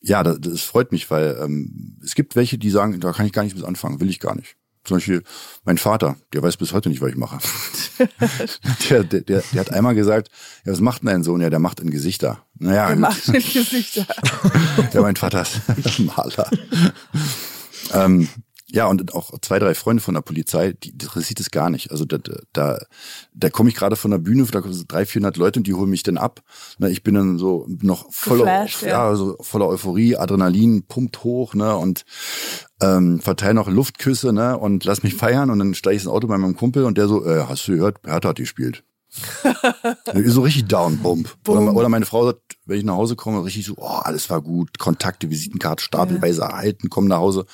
ja, das, das freut mich, weil ähm, es gibt welche, die sagen, da kann ich gar nicht bis anfangen, will ich gar nicht. Zum Beispiel mein Vater, der weiß bis heute nicht, was ich mache. der, der, der, der hat einmal gesagt, ja, was macht denn dein Sohn? Ja, der macht in Gesichter. Naja, der macht in Gesichter. ja, mein Vater ist Maler. ähm, ja, und auch zwei, drei Freunde von der Polizei, die interessiert es gar nicht. Also da, da, da komme ich gerade von der Bühne, da kommen so drei, vierhundert Leute und die holen mich dann ab. Na, ich bin dann so noch voller, Geflasht, ja. ja, so voller Euphorie, Adrenalin pumpt hoch, ne, und ähm, verteile noch Luftküsse, ne, und lass mich feiern und dann steige ich ins Auto bei meinem Kumpel und der so, äh, hast du gehört, Hertha hat gespielt so richtig down, bump. Oder, oder, meine Frau sagt, wenn ich nach Hause komme, richtig so, oh, alles war gut, Kontakte, Visitenkarte, stapelweise ja. erhalten, komm nach Hause.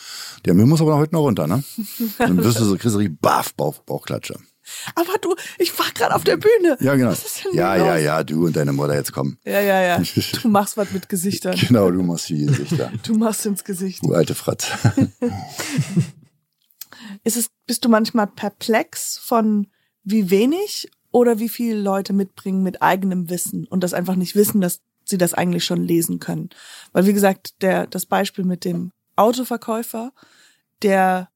Der Müll muss aber heute noch runter, ne? Dann wirst du so, kriegst du richtig baff, Bauch, Bauchklatsche. Aber du, ich war gerade auf der Bühne. Ja, genau. Ja, ja, ja, du und deine Mutter jetzt kommen. Ja, ja, ja. Du machst was mit Gesichtern. Genau, du machst die Gesichter. Du machst ins Gesicht. Du alte Fratz. Ist es, bist du manchmal perplex von wie wenig oder wie viele Leute mitbringen mit eigenem Wissen und das einfach nicht wissen, dass sie das eigentlich schon lesen können. Weil wie gesagt, der das Beispiel mit dem Autoverkäufer, der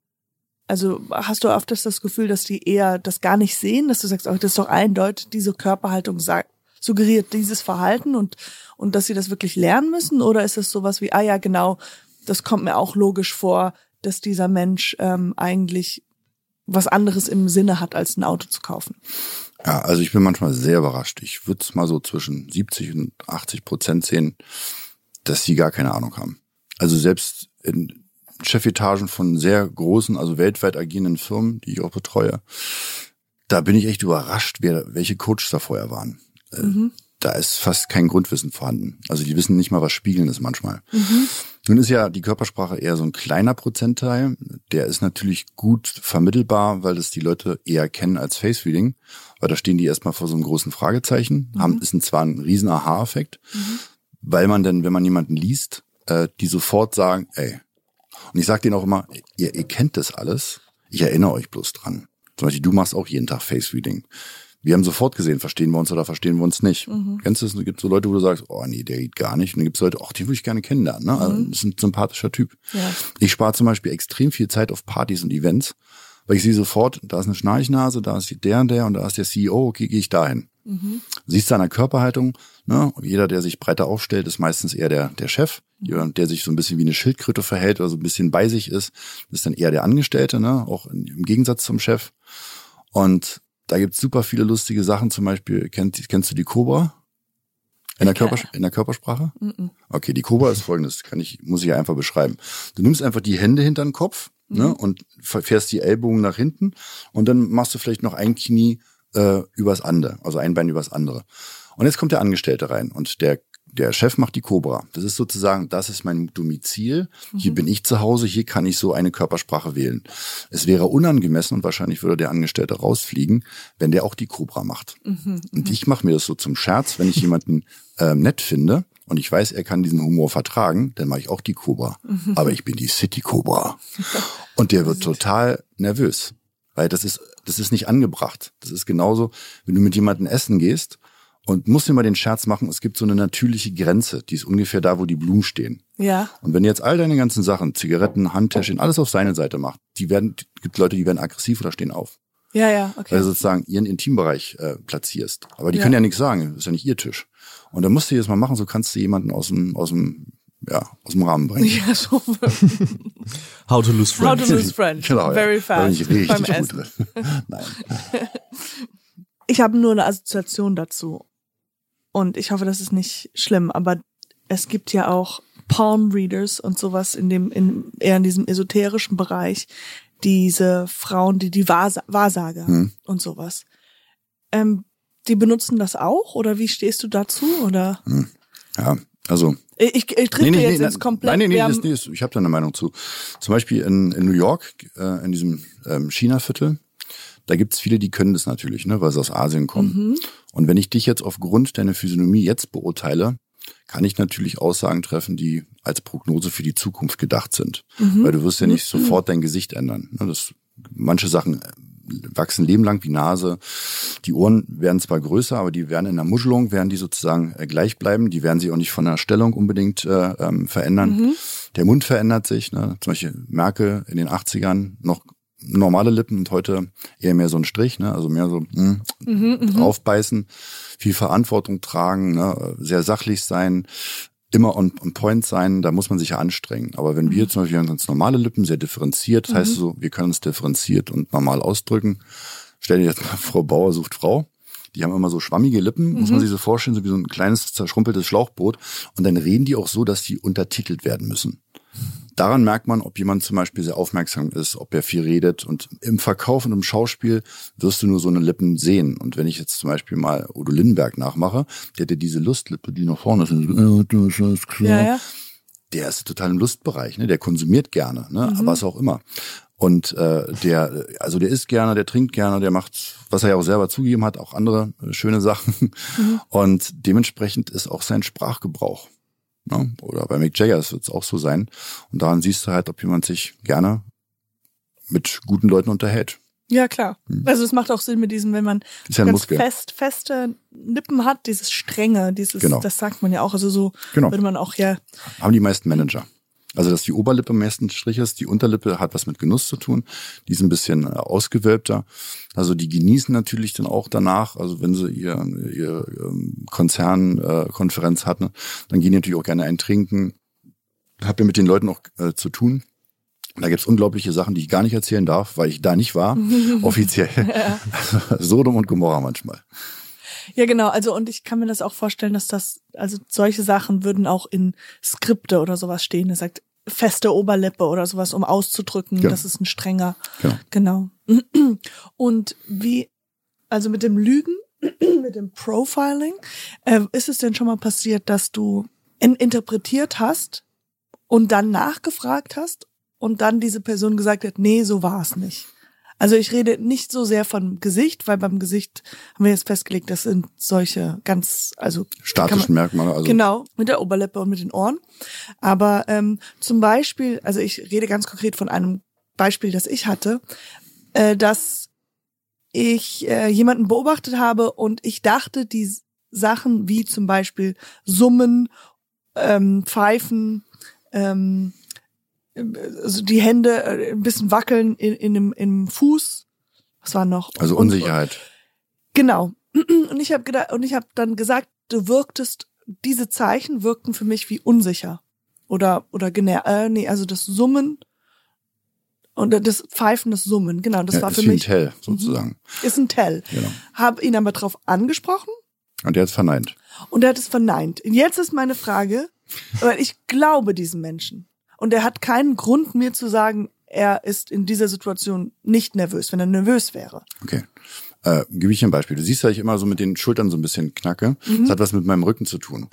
also hast du oft das, Gefühl, dass die eher das gar nicht sehen, dass du sagst, oh, das ist doch eindeutig, diese Körperhaltung sagt, suggeriert dieses Verhalten und, und dass sie das wirklich lernen müssen? Oder ist es sowas wie, ah ja, genau, das kommt mir auch logisch vor, dass dieser Mensch ähm, eigentlich was anderes im Sinne hat, als ein Auto zu kaufen? Ja, also ich bin manchmal sehr überrascht. Ich würde es mal so zwischen 70 und 80 Prozent sehen, dass sie gar keine Ahnung haben. Also selbst in Chefetagen von sehr großen, also weltweit agierenden Firmen, die ich auch betreue, da bin ich echt überrascht, wer, welche Coaches da vorher waren. Äh, mhm da ist fast kein Grundwissen vorhanden. Also die wissen nicht mal, was Spiegeln ist manchmal. Mhm. Nun ist ja die Körpersprache eher so ein kleiner Prozentteil. Der ist natürlich gut vermittelbar, weil das die Leute eher kennen als Face Reading. Weil da stehen die erstmal vor so einem großen Fragezeichen. Mhm. Haben, ist zwar ein riesen Aha-Effekt, mhm. weil man dann, wenn man jemanden liest, äh, die sofort sagen, ey. Und ich sage denen auch immer, ihr, ihr kennt das alles. Ich erinnere euch bloß dran. Zum Beispiel, du machst auch jeden Tag Face Reading wir haben sofort gesehen, verstehen wir uns oder verstehen wir uns nicht. Mhm. Kennst du? Es gibt so Leute, wo du sagst, oh nee, der geht gar nicht. Und dann gibt es Leute, ach, den würde ich gerne kennenlernen. Ne? Also, mhm. das ist ein sympathischer Typ. Ja. Ich spare zum Beispiel extrem viel Zeit auf Partys und Events, weil ich sehe sofort, da ist eine Schnarchnase, da ist der und der und da ist der CEO, okay, gehe ich dahin. Mhm. Siehst du an der Körperhaltung, ne? jeder, der sich breiter aufstellt, ist meistens eher der, der Chef. Mhm. Jemand, der sich so ein bisschen wie eine Schildkröte verhält oder so ein bisschen bei sich ist, ist dann eher der Angestellte, ne? auch im Gegensatz zum Chef. Und da gibt's super viele lustige Sachen. Zum Beispiel, kennst, kennst du die Cobra? In der, Körpers in der Körpersprache? Mm -mm. Okay, die Cobra ist folgendes, kann ich, muss ich einfach beschreiben. Du nimmst einfach die Hände hinter den Kopf ne? Und fährst die Ellbogen nach hinten und dann machst du vielleicht noch ein Knie äh, übers andere, also ein Bein übers andere. Und jetzt kommt der Angestellte rein und der der Chef macht die Cobra. Das ist sozusagen, das ist mein Domizil. Hier mhm. bin ich zu Hause, hier kann ich so eine Körpersprache wählen. Es wäre unangemessen und wahrscheinlich würde der Angestellte rausfliegen, wenn der auch die Cobra macht. Mhm. Und ich mache mir das so zum Scherz, wenn ich jemanden äh, nett finde und ich weiß, er kann diesen Humor vertragen, dann mache ich auch die Cobra. Mhm. Aber ich bin die City Cobra. Und der wird total nervös. Weil das ist, das ist nicht angebracht. Das ist genauso, wenn du mit jemandem essen gehst und musst dir mal den Scherz machen, es gibt so eine natürliche Grenze, die ist ungefähr da, wo die Blumen stehen. Ja. Und wenn jetzt all deine ganzen Sachen, Zigaretten, Handtäschchen, alles auf seine Seite macht, die werden, gibt Leute, die werden aggressiv oder stehen auf. Ja, ja, okay. Weil du sozusagen ihren Intimbereich äh, platzierst. Aber die ja. können ja nichts sagen, das ist ja nicht ihr Tisch. Und dann musst du jetzt mal machen, so kannst du jemanden aus dem, aus dem, ja, aus dem Rahmen bringen. Ja, so. How to lose friends. How to lose friends. genau, Very ja. fast. Ich richtig beim gut Essen. drin. Nein. Ich habe nur eine Assoziation dazu. Und ich hoffe, das ist nicht schlimm, aber es gibt ja auch Palm Readers und sowas in dem, in, eher in diesem esoterischen Bereich, diese Frauen, die die Wahrs Wahrsager Hm. und sowas. Ähm, die benutzen das auch oder wie stehst du dazu? Oder Ja, also ich, ich tritt dir jetzt ins komplett. Nein, nee, nee, das, nee, das, ich habe da eine Meinung zu. Zum Beispiel in, in New York, äh, in diesem ähm, China-Viertel, da gibt's viele, die können das natürlich, ne, weil sie aus Asien kommen. Mhm. Und wenn ich dich jetzt aufgrund deiner Physiognomie jetzt beurteile, kann ich natürlich Aussagen treffen, die als Prognose für die Zukunft gedacht sind. Mhm. Weil du wirst ja nicht sofort dein Gesicht ändern. Ne, Das, manche Sachen äh, wachsen lebenlang wie Nase. Die Ohren werden zwar größer, aber die werden in der Muschelung, werden die sozusagen äh, gleich bleiben. Die werden sich auch nicht von der Stellung unbedingt äh, ähm, verändern. Der Mund verändert sich. Ne? Zum Beispiel Merkel in den 80ern noch normale Lippen und heute eher mehr so ein Strich, ne? also mehr so mm, draufbeißen, viel Verantwortung tragen, ne? sehr sachlich sein, immer on, on point sein, da muss man sich ja anstrengen. Aber wenn wir zum Beispiel haben ganz normale Lippen, sehr differenziert, das heißt so, wir können uns differenziert und normal ausdrücken. Stell dir jetzt mal Frau Bauer sucht Frau. Die haben immer so schwammige Lippen, muss man sich so vorstellen, so wie so ein kleines zerschrumpeltes Schlauchboot. Und dann reden die auch so, dass die untertitelt werden müssen. Daran merkt man, ob jemand zum Beispiel sehr aufmerksam ist, ob er viel redet. Und im Verkauf und im Schauspiel wirst du nur so eine Lippen sehen. Und wenn ich jetzt zum Beispiel mal Udo Lindenberg nachmache, der hat ja diese Lustlippe, die nach vorne ist. äh, ja, ja. Der ist total im Lustbereich, ne? Der konsumiert gerne, ne? Aber was auch immer. Und äh, der, also der isst gerne, der trinkt gerne, der macht, was er ja auch selber zugegeben hat, auch andere äh, schöne Sachen. Und dementsprechend ist auch sein Sprachgebrauch. Ne? Oder bei Mick Jagger wird es auch so sein. Und daran siehst du halt, ob jemand sich gerne mit guten Leuten unterhält. Ja, klar. Also es macht auch Sinn mit diesem, wenn man ja ganz fest, feste Lippen hat, dieses Strenge, dieses, Genau. das sagt man ja auch. Also so Genau. würde man auch ja, Haben die meisten Manager. Also, dass die Oberlippe am meisten Strich ist, die Unterlippe hat was mit Genuss zu tun. Die ist ein bisschen äh, ausgewölbter. Also, die genießen natürlich dann auch danach. Also, wenn sie ihr, ihr ähm, Konzernkonferenz äh, Konferenz hatten, dann gehen die natürlich auch gerne ein Trinken. Hab ja mit den Leuten auch äh, zu tun. Da gibt's unglaubliche Sachen, die ich gar nicht erzählen darf, weil ich da nicht war, offiziell. Sodom und Gomorra manchmal. Ja genau. Also und ich kann mir das auch vorstellen, dass das, also solche Sachen würden auch in Skripte oder sowas stehen. Er sagt feste Oberlippe oder sowas, um auszudrücken, Genau. das ist ein strenger. Genau. Genau. Und wie, also mit dem Lügen, mit dem Profiling, äh, ist es denn schon mal passiert, dass du in, interpretiert hast und dann nachgefragt hast und dann diese Person gesagt hat, nee, so war es nicht. Also ich rede nicht so sehr vom Gesicht, weil beim Gesicht haben wir jetzt festgelegt, das sind solche ganz, also Statischen man- Merkmale. Also, Genau, mit der Oberlippe und mit den Ohren. Aber ähm, zum Beispiel, also ich rede ganz konkret von einem Beispiel, das ich hatte, äh, dass ich äh, jemanden beobachtet habe und ich dachte, die Sachen wie zum Beispiel Summen, ähm, Pfeifen, ähm, also die Hände äh, ein bisschen wackeln in, in, dem, im Fuß. Was war noch? also Und- Unsicherheit. Genau. Und ich habe gedacht, und ich habe dann gesagt, du wirktest, diese Zeichen wirkten für mich wie unsicher. Oder, oder äh, nee, also das Summen und das Pfeifen, das Summen, genau, das ja, war ist für wie ein mich, Tell, sozusagen. ist ein Tell. Genau. Hab ihn aber drauf angesprochen Und der hat verneint. und er hat es verneint. Und jetzt ist meine Frage, weil ich glaube diesem Menschen. Und er hat keinen Grund, mir zu sagen, er ist in dieser Situation nicht nervös, wenn er nervös wäre. Okay. Äh, gebe ich ein Beispiel. Du siehst ja, ich immer so mit den Schultern so ein bisschen knacke. Mhm. Das hat was mit meinem Rücken zu tun.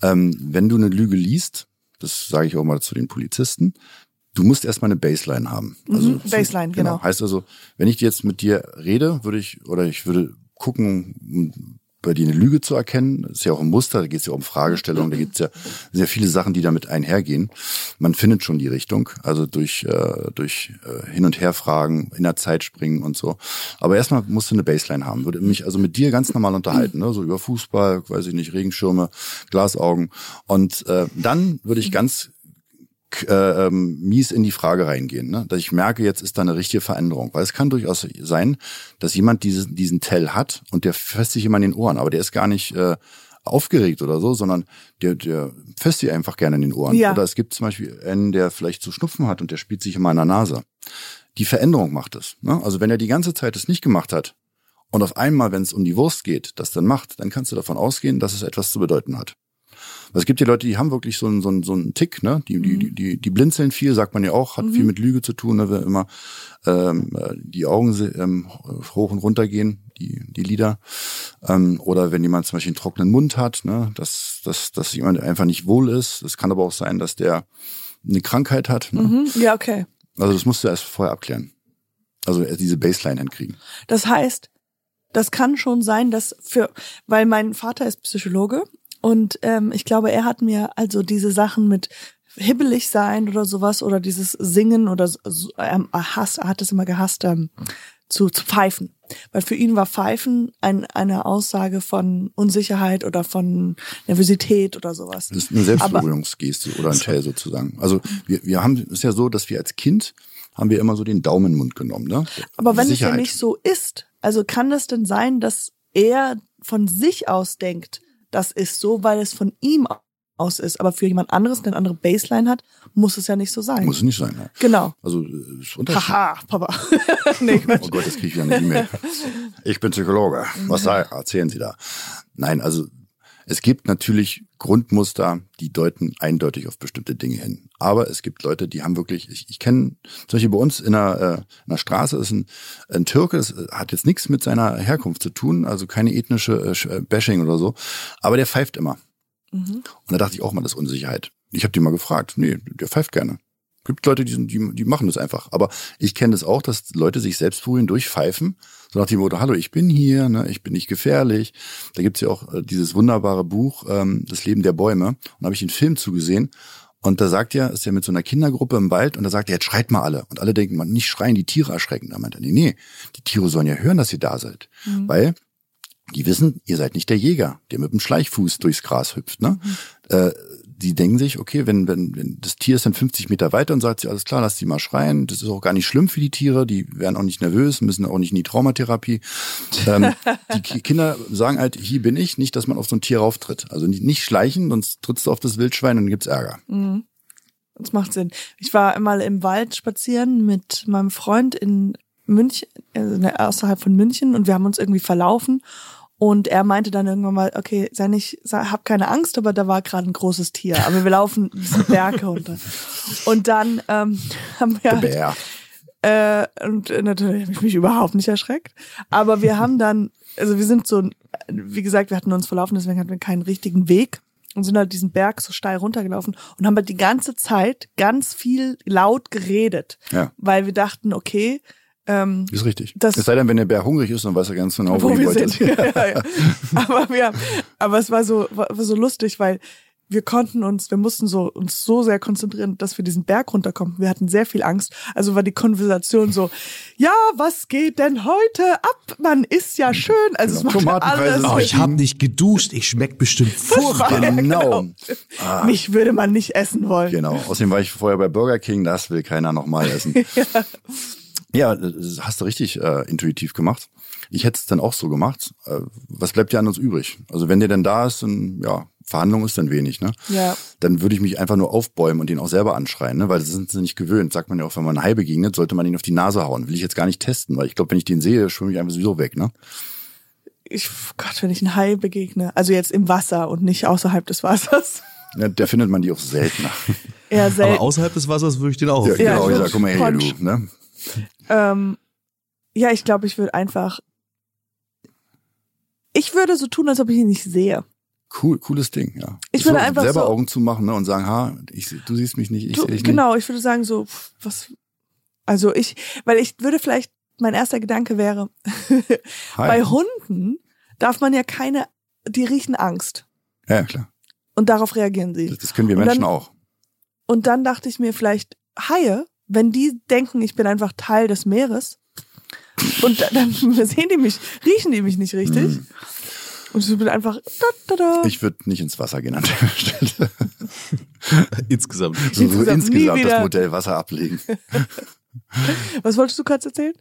Ähm, wenn du eine Lüge liest, das sage ich auch mal zu den Polizisten, du musst erstmal eine Baseline haben. Also Mhm, Baseline, genau. Heißt also, wenn ich jetzt mit dir rede, würde ich, oder ich würde gucken, bei dir eine Lüge zu erkennen. Das ist ja auch ein Muster, da geht es ja um Fragestellungen, da gibt es ja sehr viele Sachen, die damit einhergehen. Man findet schon die Richtung, also durch, äh, durch äh, Hin- und Herfragen, in der Zeit springen und so. Aber erstmal musst du eine Baseline haben. Würde mich also mit dir ganz normal unterhalten, ne? so über Fußball, weiß ich nicht, Regenschirme, Glasaugen. Und äh, dann würde ich ganz äh, ähm, mies in die Frage reingehen, ne? dass ich merke, jetzt ist da eine richtige Veränderung. Weil es kann durchaus sein, dass jemand diesen, diesen Tell hat und der fässt sich immer in den Ohren, aber der ist gar nicht äh, aufgeregt oder so, sondern der, der fässt sich einfach gerne in den Ohren. Ja. Oder es gibt zum Beispiel einen, der vielleicht so Schnupfen hat und der spielt sich immer in der Nase. Die Veränderung macht es. Ne? Also wenn er die ganze Zeit es nicht gemacht hat und auf einmal, wenn es um die Wurst geht, das dann macht, dann kannst du davon ausgehen, dass es etwas zu bedeuten hat. Es gibt ja Leute, die haben wirklich so einen, so einen, so einen Tick, ne? Die, die, die, die, die blinzeln viel, sagt man ja auch, hat viel mit Lüge zu tun, ne? Wenn immer ähm, äh, die Augen ähm, hoch und runter gehen, die, die Lider. Ähm, oder wenn jemand zum Beispiel einen trockenen Mund hat, ne? dass, dass, dass jemand einfach nicht wohl ist. Es kann aber auch sein, dass der eine Krankheit hat. Ne? Mhm. Ja, okay. Also das musst du erst vorher abklären. Also diese Baseline hinkriegen. Das heißt, das kann schon sein, dass für, weil mein Vater ist Psychologe und ähm, ich glaube, er hat mir also diese Sachen mit hibbelig sein oder sowas oder dieses Singen oder ähm, er hasst, er hat es immer gehasst, ähm, zu, zu pfeifen. Weil für ihn war Pfeifen ein, eine Aussage von Unsicherheit oder von Nervosität oder sowas. Das ist eine Selbstberührungsgeste oder ein Tell sozusagen. Also wir, wir haben, es ist ja so, dass wir als Kind haben wir immer so den Daumen in den Mund genommen, ne? Aber wenn es ja Sicherheit. nicht so ist, also kann es denn sein, dass er von sich aus denkt, das ist so, weil es von ihm aus ist, aber für jemand anderes, der eine andere Baseline hat, muss es ja nicht so sein. Muss es nicht sein. Ne? Genau. Also äh, ist Unterschied. Haha, Papa. nee, Quatsch. Oh Gott, jetzt kriege ich wieder eine E-Mail. Ich bin Psychologe. Was sei, erzählen Sie da? Nein, also es gibt natürlich Grundmuster, die deuten eindeutig auf bestimmte Dinge hin. Aber es gibt Leute, die haben wirklich, ich, ich kenne zum Beispiel bei uns in einer, äh, in einer Straße ist ein, ein Türke, das hat jetzt nichts mit seiner Herkunft zu tun, also keine ethnische äh, äh, Bashing oder so, aber der pfeift immer. Und da dachte ich auch mal, das ist Unsicherheit. Ich habe die mal gefragt, nee, der pfeift gerne. Gibt Leute, die, die, die machen das einfach. Aber ich kenne das auch, dass Leute sich selbst berühren durch Pfeifen. So nach dem Motto, hallo, ich bin hier, ne, ich bin nicht gefährlich. Da gibt's ja auch äh, dieses wunderbare Buch, ähm, Das Leben der Bäume. Und da habe ich einen Film zugesehen. Und da sagt er, ist ja mit so einer Kindergruppe im Wald und da sagt er, jetzt schreit mal alle. Und alle denken, man, nicht schreien, die Tiere erschrecken. Da meint er, nee, nee, die Tiere sollen ja hören, dass ihr da seid. Weil die wissen, ihr seid nicht der Jäger, der mit dem Schleichfuß durchs Gras hüpft. Ne? Äh, die denken sich, okay, wenn, wenn, wenn das Tier ist dann 50 Meter weiter und sagt sie, alles klar, lass die mal schreien. Das ist auch gar nicht schlimm für die Tiere, die werden auch nicht nervös, müssen auch nicht in die Traumatherapie. ähm, die Ki- Kinder sagen halt, hier bin ich, nicht, dass man auf so ein Tier rauftritt. Also nicht, nicht schleichen, sonst trittst du auf das Wildschwein und dann gibt's Ärger. Das macht Sinn. Ich war einmal im Wald spazieren mit meinem Freund in München, also außerhalb von München und wir haben uns irgendwie verlaufen und er meinte dann irgendwann mal, okay, sei nicht, sei, hab keine Angst, aber da war gerade ein großes Tier, aber wir laufen diesen Berg runter. Und dann ähm, haben wir halt, äh, und natürlich habe ich mich überhaupt nicht erschreckt. Aber wir haben dann, also wir sind so, wie gesagt, wir hatten uns verlaufen, deswegen hatten wir keinen richtigen Weg und sind halt diesen Berg so steil runtergelaufen und haben halt die ganze Zeit ganz viel laut geredet, Ja. weil wir dachten, okay, ähm, Ist richtig. Das- es sei denn, wenn der Bär hungrig ist, dann weiß er ganz genau, wo, wo die wir sind. ja, ja. Aber wir, aber es war so, war, so lustig, weil wir konnten uns, wir mussten so uns so sehr konzentrieren, dass wir diesen Berg runterkommen. Wir hatten sehr viel Angst. Also war die Konversation so, ja, was geht denn heute ab? Man ist ja schön. Also es Genau. macht Tomatenpreise alles. Oh, ich habe nicht geduscht, ich schmeck bestimmt furchtbar. Ja, Genau. Mich würde man nicht essen wollen. Genau. Außerdem war ich vorher bei Burger King, das will keiner nochmal essen. ja. das hast du richtig äh, intuitiv gemacht. Ich hätte es dann auch so gemacht. Äh, was bleibt dir an uns übrig? Also wenn der denn da ist, dann ja, Verhandlung ist dann wenig, ne? Ja. Dann würde ich mich einfach nur aufbäumen und den auch selber anschreien, ne? Weil das sind sie nicht gewöhnt. Sagt man ja auch, wenn man einen Hai begegnet, sollte man ihn auf die Nase hauen. Will ich jetzt gar nicht testen, weil ich glaube, wenn ich den sehe, schwimme ich einfach sowieso weg, ne? Ich, Gott, wenn ich einen Hai begegne, also jetzt im Wasser und nicht außerhalb des Wassers. Ja, der findet man die auch seltener. Eher selten. Aber außerhalb des Wassers würde ich den auch Ja, auf Ja, genau, ich sag, guck mal her, du. Ne? Ähm, ja, ich glaube, ich würde einfach. Ich würde so tun, als ob ich ihn nicht sehe. Cool, cooles Ding, ja. Ich würde einfach selber so- Augen zumachen ne, und sagen, ha, ich, du siehst mich nicht, ich sehe dich genau, ich würde sagen so, was. Also ich, weil ich würde vielleicht, mein erster Gedanke wäre, nicht. Bei Hunden darf man ja keine, die riechen Angst. Ja, ja, klar. Und darauf reagieren sie. Das, das können wir Und Menschen dann- auch. Und dann dachte ich mir vielleicht, Haie, wenn die denken, ich bin einfach Teil des Meeres, und da- dann sehen die mich, riechen die mich nicht richtig. Und ich bin einfach, da, da, da. Mhm. Ich würde nicht ins Wasser gehen an der Stelle. Insgesamt. So, so Insgesamt nie insgesamt das Modell Wasser ablegen. Was wolltest du gerade erzählen?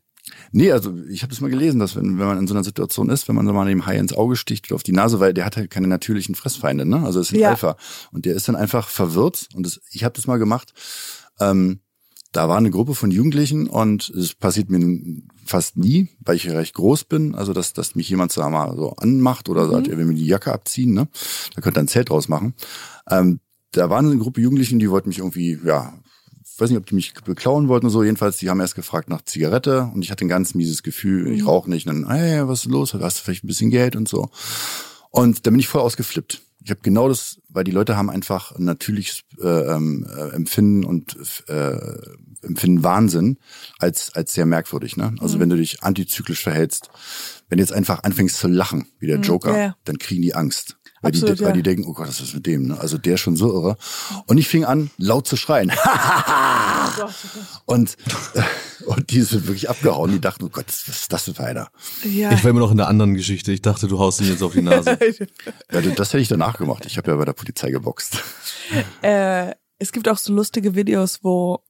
Nee, also ich habe das mal gelesen, dass wenn, wenn man in so einer Situation ist, wenn man so mal dem Hai ins Auge sticht oder auf die Nase, weil der hat halt keine natürlichen Fressfeinde, ne? Also es ist ein Ja. Alpha. Und der ist dann einfach verwirrt. Und das, ich habe das mal gemacht. Ähm, da war eine Gruppe von Jugendlichen und es passiert mir fast nie, weil ich recht groß bin, also dass, dass mich jemand so mal so anmacht oder sagt, er will mir die Jacke abziehen, ne? Da könnt ihr ein Zelt draus machen. Ähm, da war eine Gruppe Jugendlichen, die wollten mich irgendwie, ja, weiß nicht, ob die mich beklauen wollten oder so. Jedenfalls, die haben erst gefragt nach Zigarette und ich hatte ein ganz mieses Gefühl, ich rauche nicht. Und dann, hey, was ist los? Hast du vielleicht ein bisschen Geld und so. Und da bin ich voll ausgeflippt. Ich habe genau das, weil die Leute haben einfach ein natürliches äh, ähm, äh, Empfinden und äh, empfinden Wahnsinn als als sehr merkwürdig. Ne? Also wenn du dich antizyklisch verhältst, wenn du jetzt einfach anfängst zu lachen wie der Joker, ja, ja. dann kriegen die Angst. Weil, Absolut, die, weil ja. die denken, oh Gott, was ist mit dem? Ne? Also der ist schon so irre. Und ich fing an, laut zu schreien. und, äh, und die sind wirklich abgehauen. Die dachten, oh Gott, was ist das für einer? Ja. Ich war immer noch in der anderen Geschichte. Ich dachte, du haust ihn jetzt auf die Nase. Ja, das hätte ich danach gemacht. Ich habe ja bei der Polizei geboxt. äh, es gibt auch so lustige Videos, wo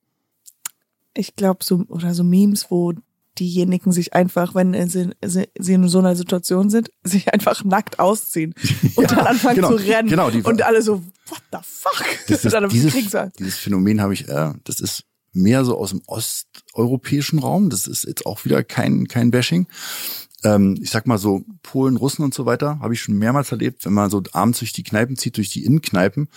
ich glaube so oder so Memes, wo diejenigen sich einfach, wenn sie, sie, in so einer Situation sind, sich einfach nackt ausziehen und dann anfangen genau, zu rennen genau, die- und alle so what the fuck Das ist, dieses, dieses Phänomen habe ich, äh, das ist mehr so aus dem osteuropäischen Raum. Das ist jetzt auch wieder kein, kein Bashing. Ähm, ich sag mal so, Polen, Russen und so weiter, habe ich schon mehrmals erlebt, wenn man so abends durch die Kneipen zieht, durch die Innenkneipen.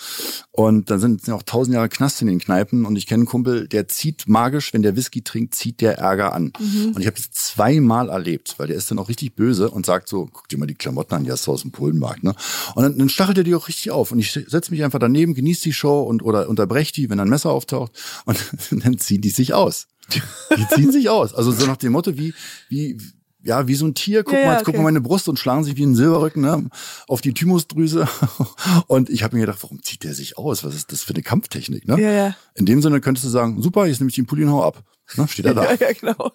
Und dann sind ja auch tausend Jahre Knast in den Kneipen. Und ich kenne einen Kumpel, der zieht magisch, wenn der Whisky trinkt, zieht der Ärger an. Und ich habe das zweimal erlebt, weil der ist dann auch richtig böse und sagt so, guck dir mal die Klamotten an, die hast du aus dem Polenmarkt. Ne? Und dann, dann stachelt er die auch richtig auf. Und ich setze mich einfach daneben, genieße die Show und oder unterbreche die, wenn ein Messer auftaucht. Und dann ziehen die sich aus. Die ziehen sich aus. Also so nach dem Motto, wie, wie, ja, wie so ein Tier, guck Ja, mal, jetzt guck okay. mal meine Brust und schlagen sich wie ein Silberrücken ne, auf die Thymusdrüse. Und ich habe mir gedacht, warum zieht der sich aus? Was ist das für eine Kampftechnik? Ne? Ja, ja. In dem Sinne könntest du sagen, super, jetzt nehme ich den Pulli und hau ab. Ne, steht er da. Ja, ja, genau.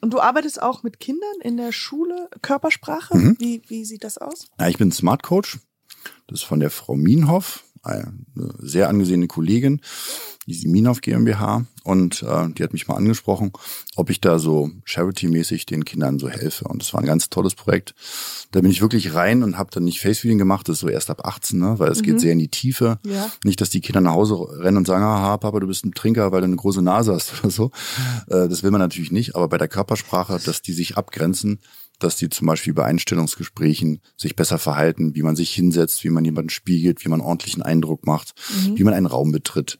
Und du arbeitest auch mit Kindern in der Schule, Körpersprache? Mhm. Wie, wie sieht das aus? Ja, ich bin Smart Coach. Das ist von der Frau Mienhoff, eine sehr angesehene Kollegin, die Mienhoff GmbH. Und äh, die hat mich mal angesprochen, ob ich da so charity-mäßig den Kindern so helfe. Und das war ein ganz tolles Projekt. Da bin ich wirklich rein und habe dann nicht Face-Feeding gemacht, das ist so erst ab 18, ne? weil es geht sehr in die Tiefe. Ja. Nicht, dass die Kinder nach Hause rennen und sagen, haha, Papa, du bist ein Trinker, weil du eine große Nase hast oder so. Äh, das will man natürlich nicht. Aber bei der Körpersprache, dass die sich abgrenzen, dass die zum Beispiel bei Einstellungsgesprächen sich besser verhalten, wie man sich hinsetzt, wie man jemanden spiegelt, wie man ordentlichen Eindruck macht, wie man einen Raum betritt.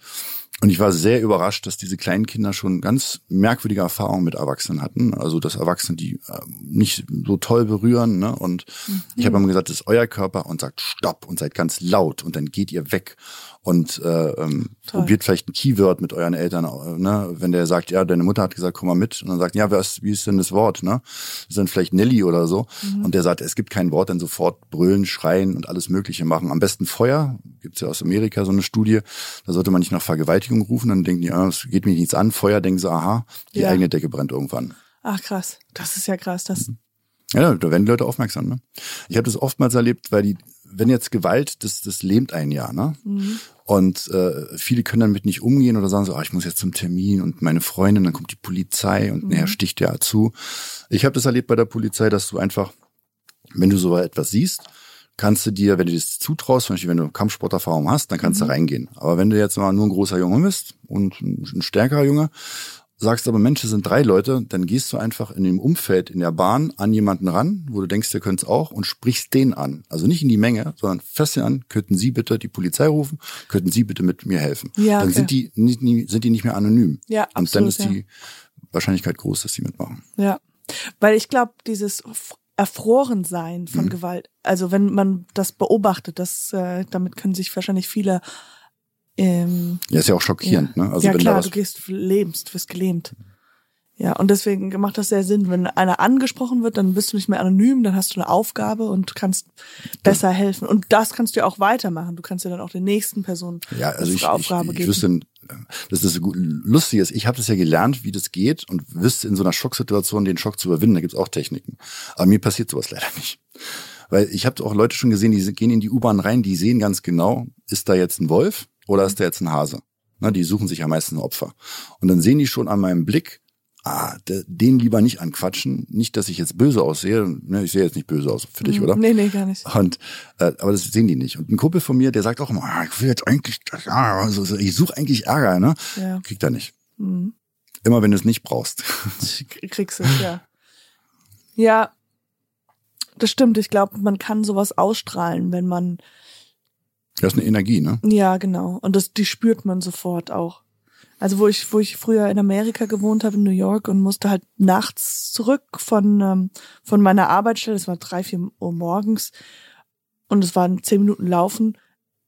Und ich war sehr überrascht, dass diese kleinen Kinder schon ganz merkwürdige Erfahrungen mit Erwachsenen hatten. Also dass Erwachsene die äh, nicht so toll berühren. Ne? Und ich habe immer gesagt, das ist euer Körper und sagt Stopp und seid ganz laut und dann geht ihr weg und äh, ähm, probiert vielleicht ein Keyword mit euren Eltern. äh, Ne? Wenn der sagt, ja, deine Mutter hat gesagt, komm mal mit. Und dann sagt, ja, was, wie ist denn das Wort? Ne? Das ist dann vielleicht Nelly oder so. Und der sagt, es gibt kein Wort, dann sofort brüllen, schreien und alles Mögliche machen. Am besten Feuer. Gibt's ja aus Amerika so eine Studie. Da sollte man nicht nach Vergewaltigung rufen. Dann denken die, ja, es geht mich nichts an. Feuer denken sie, aha, die Ja. eigene Decke brennt irgendwann. Ach krass, das ist ja krass. Das, Ja, da werden die Leute aufmerksam. Ne? Ich habe das oftmals erlebt, weil die, wenn jetzt Gewalt, das, das lähmt ein Jahr. Ne? Und äh, viele können damit nicht umgehen oder sagen so, ah, ich muss jetzt zum Termin und meine Freundin, dann kommt die Polizei und naja, sticht ja zu. Ich habe das erlebt bei der Polizei, dass du einfach, wenn du so etwas siehst, kannst du dir, wenn du das zutraust, zum Beispiel wenn du Kampfsporterfahrung hast, dann kannst du reingehen. Aber wenn du jetzt mal nur ein großer Junge bist und ein, ein stärkerer Junge sagst aber, Mensch, es sind drei Leute, dann gehst du einfach in dem Umfeld in der Bahn an jemanden ran, wo du denkst, der könnte es auch und sprichst den an. Also nicht in die Menge, sondern fest an, könnten Sie bitte die Polizei rufen, könnten Sie bitte mit mir helfen. Ja, Dann okay. sind die, nicht, sind die nicht mehr anonym. Ja, Und dann absolut, ist die Wahrscheinlichkeit groß, dass sie mitmachen. Ja, weil ich glaube, dieses Erfrorensein Mhm. von Gewalt, also wenn man das beobachtet, das, äh, damit können sich wahrscheinlich viele ähm, Ja, ist ja auch schockierend, ne? Also ja wenn klar, du gehst lebst, wirst gelähmt. Ja, und deswegen macht das sehr Sinn. Wenn einer angesprochen wird, dann bist du nicht mehr anonym, dann hast du eine Aufgabe und kannst besser helfen. Und das kannst du ja auch weitermachen. Du kannst ja dann auch den nächsten Personen Ja, also ich, ich, Aufgabe ich geben. wüsste, dass das so gut, lustig ist. Ich habe das ja gelernt, wie das geht und wüsste in so einer Schocksituation den Schock zu überwinden. Da gibt's auch Techniken. Aber mir passiert sowas leider nicht. Weil ich habe auch Leute schon gesehen, die gehen in die U-Bahn rein, die sehen ganz genau, ist da jetzt ein Wolf oder ist da jetzt ein Hase? Na, die suchen sich am meisten Opfer. Und dann sehen die schon an meinem Blick, ah, de- den lieber nicht anquatschen. Nicht, dass ich jetzt böse aussehe. Ne, ich sehe jetzt nicht böse aus für dich, oder? Nee, nee, gar nicht. Und äh, aber das sehen die nicht. Und ein Kumpel von mir, der sagt auch immer, ah, ich will jetzt eigentlich, ja, also, so- ich suche eigentlich Ärger, ne? Ja. Kriegt er nicht. Mhm. Immer wenn du es nicht brauchst. Kriegst du es, ja. Ja, das stimmt. Ich glaube, man kann sowas ausstrahlen, wenn man, Das ist eine Energie, ne? ja, genau. Und das, die spürt man sofort auch. Also wo ich, wo ich früher in Amerika gewohnt habe, in New York und musste halt nachts zurück von, ähm, von meiner Arbeitsstelle, es war drei, vier Uhr morgens und es waren zehn Minuten Laufen.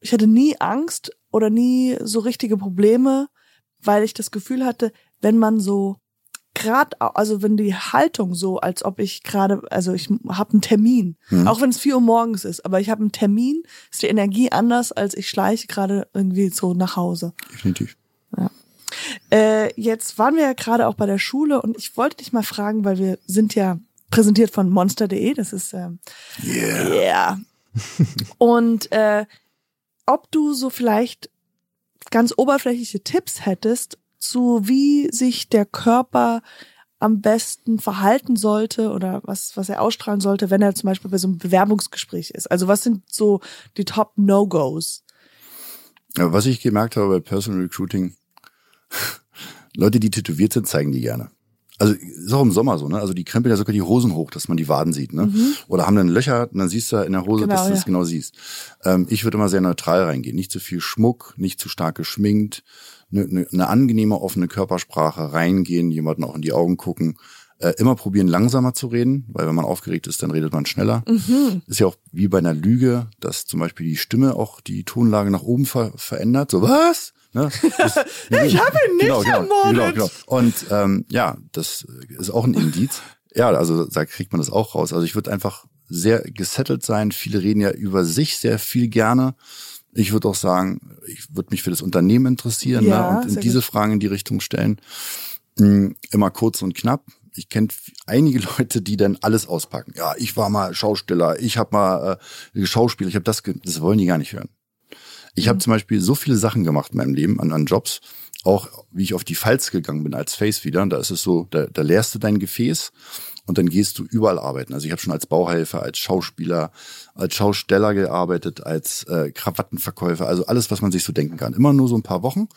Ich hatte nie Angst oder nie so richtige Probleme, weil ich das Gefühl hatte, wenn man so gerade, also wenn die Haltung so, als ob ich gerade, also ich habe einen Termin, auch wenn es vier Uhr morgens ist, aber ich habe einen Termin, ist die Energie anders, als ich schleiche gerade irgendwie so nach Hause. Definitiv. Äh, jetzt waren wir ja gerade auch bei der Schule und ich wollte dich mal fragen, weil wir sind ja präsentiert von monster.de, das ist ähm, Yeah. yeah. und äh, ob du so vielleicht ganz oberflächliche Tipps hättest zu wie sich der Körper am besten verhalten sollte oder was was er ausstrahlen sollte, wenn er zum Beispiel bei so einem Bewerbungsgespräch ist. Also was sind so die Top No-Gos? Ja, was ich gemerkt habe bei Personal Recruiting, Leute, die tätowiert sind, zeigen die gerne. Also ist auch im Sommer so, ne? Also die krempeln ja sogar die Hosen hoch, dass man die Waden sieht, ne? Oder haben dann Löcher und dann siehst du in der Hose, Genau, dass du das ja. genau siehst. Ähm, ich würde immer sehr neutral reingehen. Nicht zu viel Schmuck, nicht zu stark geschminkt, eine ne, ne angenehme, offene Körpersprache reingehen, jemanden auch in die Augen gucken. Äh, immer probieren, langsamer zu reden, weil wenn man aufgeregt ist, dann redet man schneller. Ist ja auch wie bei einer Lüge, dass zum Beispiel die Stimme auch die Tonlage nach oben ver verändert. So, was? Ne? Das, Ich habe ihn nicht genau, genau, ermordet. genau, genau. Und ähm, ja, das ist auch ein Indiz. Ja, also da kriegt man das auch raus. Also ich würde einfach sehr gesettelt sein. Viele reden ja über sich sehr viel gerne. Ich würde auch sagen, ich würde mich für das Unternehmen interessieren Ja, ne? und in diese gut. Fragen in die Richtung stellen. Mm, Immer kurz und knapp. Ich kenne einige Leute, die dann alles auspacken. Ja, ich war mal Schausteller, ich habe mal äh, Schauspieler, ich habe das, das wollen die gar nicht hören. Ich Mhm. habe zum Beispiel so viele Sachen gemacht in meinem Leben an, an Jobs, auch wie ich auf die Falz gegangen bin als Face wieder. Da ist es so, da, da leerst du dein Gefäß und dann gehst du überall arbeiten. Also ich habe schon als Bauhelfer, als Schauspieler, als Schausteller gearbeitet, als äh, Krawattenverkäufer, also alles, was man sich so denken kann. Immer nur so ein paar Wochen.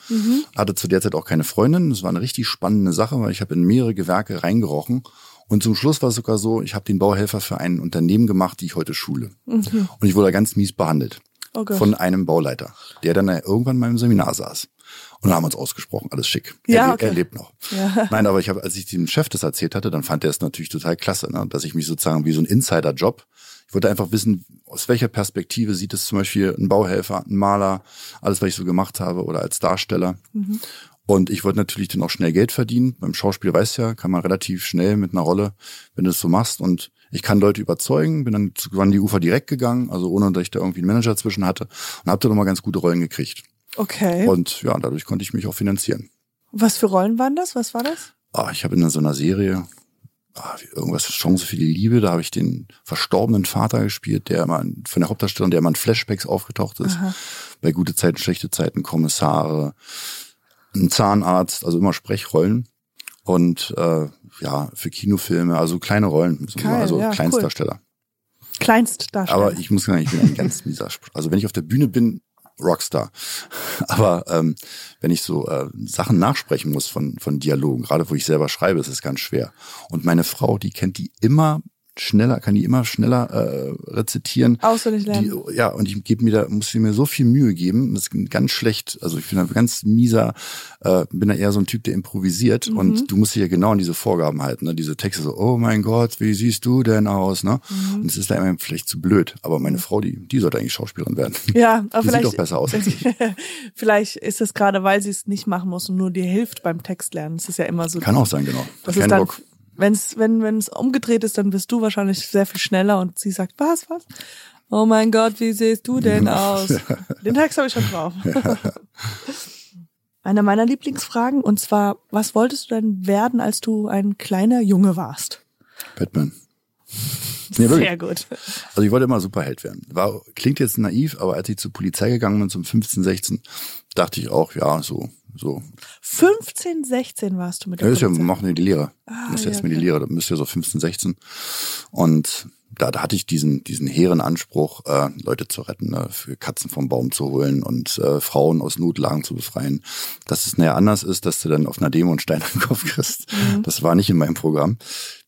Hatte zu der Zeit auch keine Freundin. Das war eine richtig spannende Sache, weil ich habe in mehrere Gewerke reingerochen. Und zum Schluss war es sogar so, ich habe den Bauhelfer für ein Unternehmen gemacht, die ich heute schule. Und ich wurde ganz mies behandelt Oh von einem Bauleiter, der dann irgendwann in meinem Seminar saß. Und da haben wir uns ausgesprochen, alles schick. Ja, er, okay. er lebt noch. Ja. Nein, aber ich habe, als ich dem Chef das erzählt hatte, dann fand er es natürlich total klasse, ne? dass ich mich sozusagen wie so ein Insider-Job. Ich wollte einfach wissen, aus welcher Perspektive sieht es zum Beispiel ein Bauhelfer, ein Maler, alles, was ich so gemacht habe oder als Darsteller. Und ich wollte natürlich dann auch schnell Geld verdienen. Beim Schauspiel weißt du ja, kann man relativ schnell mit einer Rolle, wenn du es so machst. Und ich kann Leute überzeugen, bin dann zu Wann die Ufer direkt gegangen, also ohne dass ich da irgendwie einen Manager zwischen hatte und habe dann nochmal ganz gute Rollen gekriegt. Okay. Und ja, dadurch konnte ich mich auch finanzieren. Was für Rollen waren das? Was war das? Ah, ich habe in so einer Serie ah, irgendwas Chance für die Liebe, da habe ich den verstorbenen Vater gespielt, der immer von der Hauptdarstellerin, der immer in Flashbacks aufgetaucht ist. Bei gute Zeiten, schlechte Zeiten, Kommissare, ein Zahnarzt, also immer Sprechrollen. Und äh, ja, für Kinofilme, also kleine Rollen, Geil, also ja, cool. Kleinstdarsteller. Kleinstdarsteller. Aber ich muss sagen, ich bin ein ganz mieser. Also wenn ich auf der Bühne bin, Rockstar. Aber ähm, wenn ich so äh, Sachen nachsprechen muss von, von Dialogen, gerade wo ich selber schreibe, ist es ganz schwer. Und meine Frau, die kennt die immer schneller, kann die immer schneller äh, rezitieren. Auswendig lernen. Die, ja, und ich gebe mir da, muss mir so viel Mühe geben. Das ist ganz schlecht. Also ich bin da ganz mieser, äh, bin da eher so ein Typ, der improvisiert. Mhm. Und du musst dich ja genau an diese Vorgaben halten. Ne? Diese Texte so, oh mein Gott, wie siehst du denn aus? Ne? Mhm. Und es ist da immer vielleicht zu blöd. Aber meine Frau, die, die sollte eigentlich Schauspielerin werden. Ja, aber die vielleicht, sieht doch besser aus als ich. vielleicht ist es gerade, weil sie es nicht machen muss und nur dir hilft beim Textlernen. Das ist ja immer so. Kann auch sein, genau. Das Kein ist dann, Bock. Wenn's, wenn wenn es umgedreht ist, dann bist du wahrscheinlich sehr viel schneller und sie sagt, was, was? Oh mein Gott, wie siehst du denn aus? Den Text habe ich schon drauf. Eine meiner Lieblingsfragen und zwar, was wolltest du denn werden, als du ein kleiner Junge warst? Batman. Nee. Sehr gut. Also ich wollte immer Superheld werden. War, klingt jetzt naiv, aber als ich zur Polizei gegangen bin, zum 15, 16, dachte ich auch, ja, so, so. 15, 16 warst du mit der Ja, ist ja, Polizei. machen wir die Lehre. Ah, muss ja, jetzt die okay. Lehre, da müsst ihr so 15, 16. Und da, da hatte ich diesen, diesen hehren Anspruch, äh, Leute zu retten, ne, für Katzen vom Baum zu holen und äh, Frauen aus Notlagen zu befreien. Dass es näher anders ist, dass du dann auf einer Demo einen Stein an den Kopf kriegst. Mhm. Das war nicht in meinem Programm.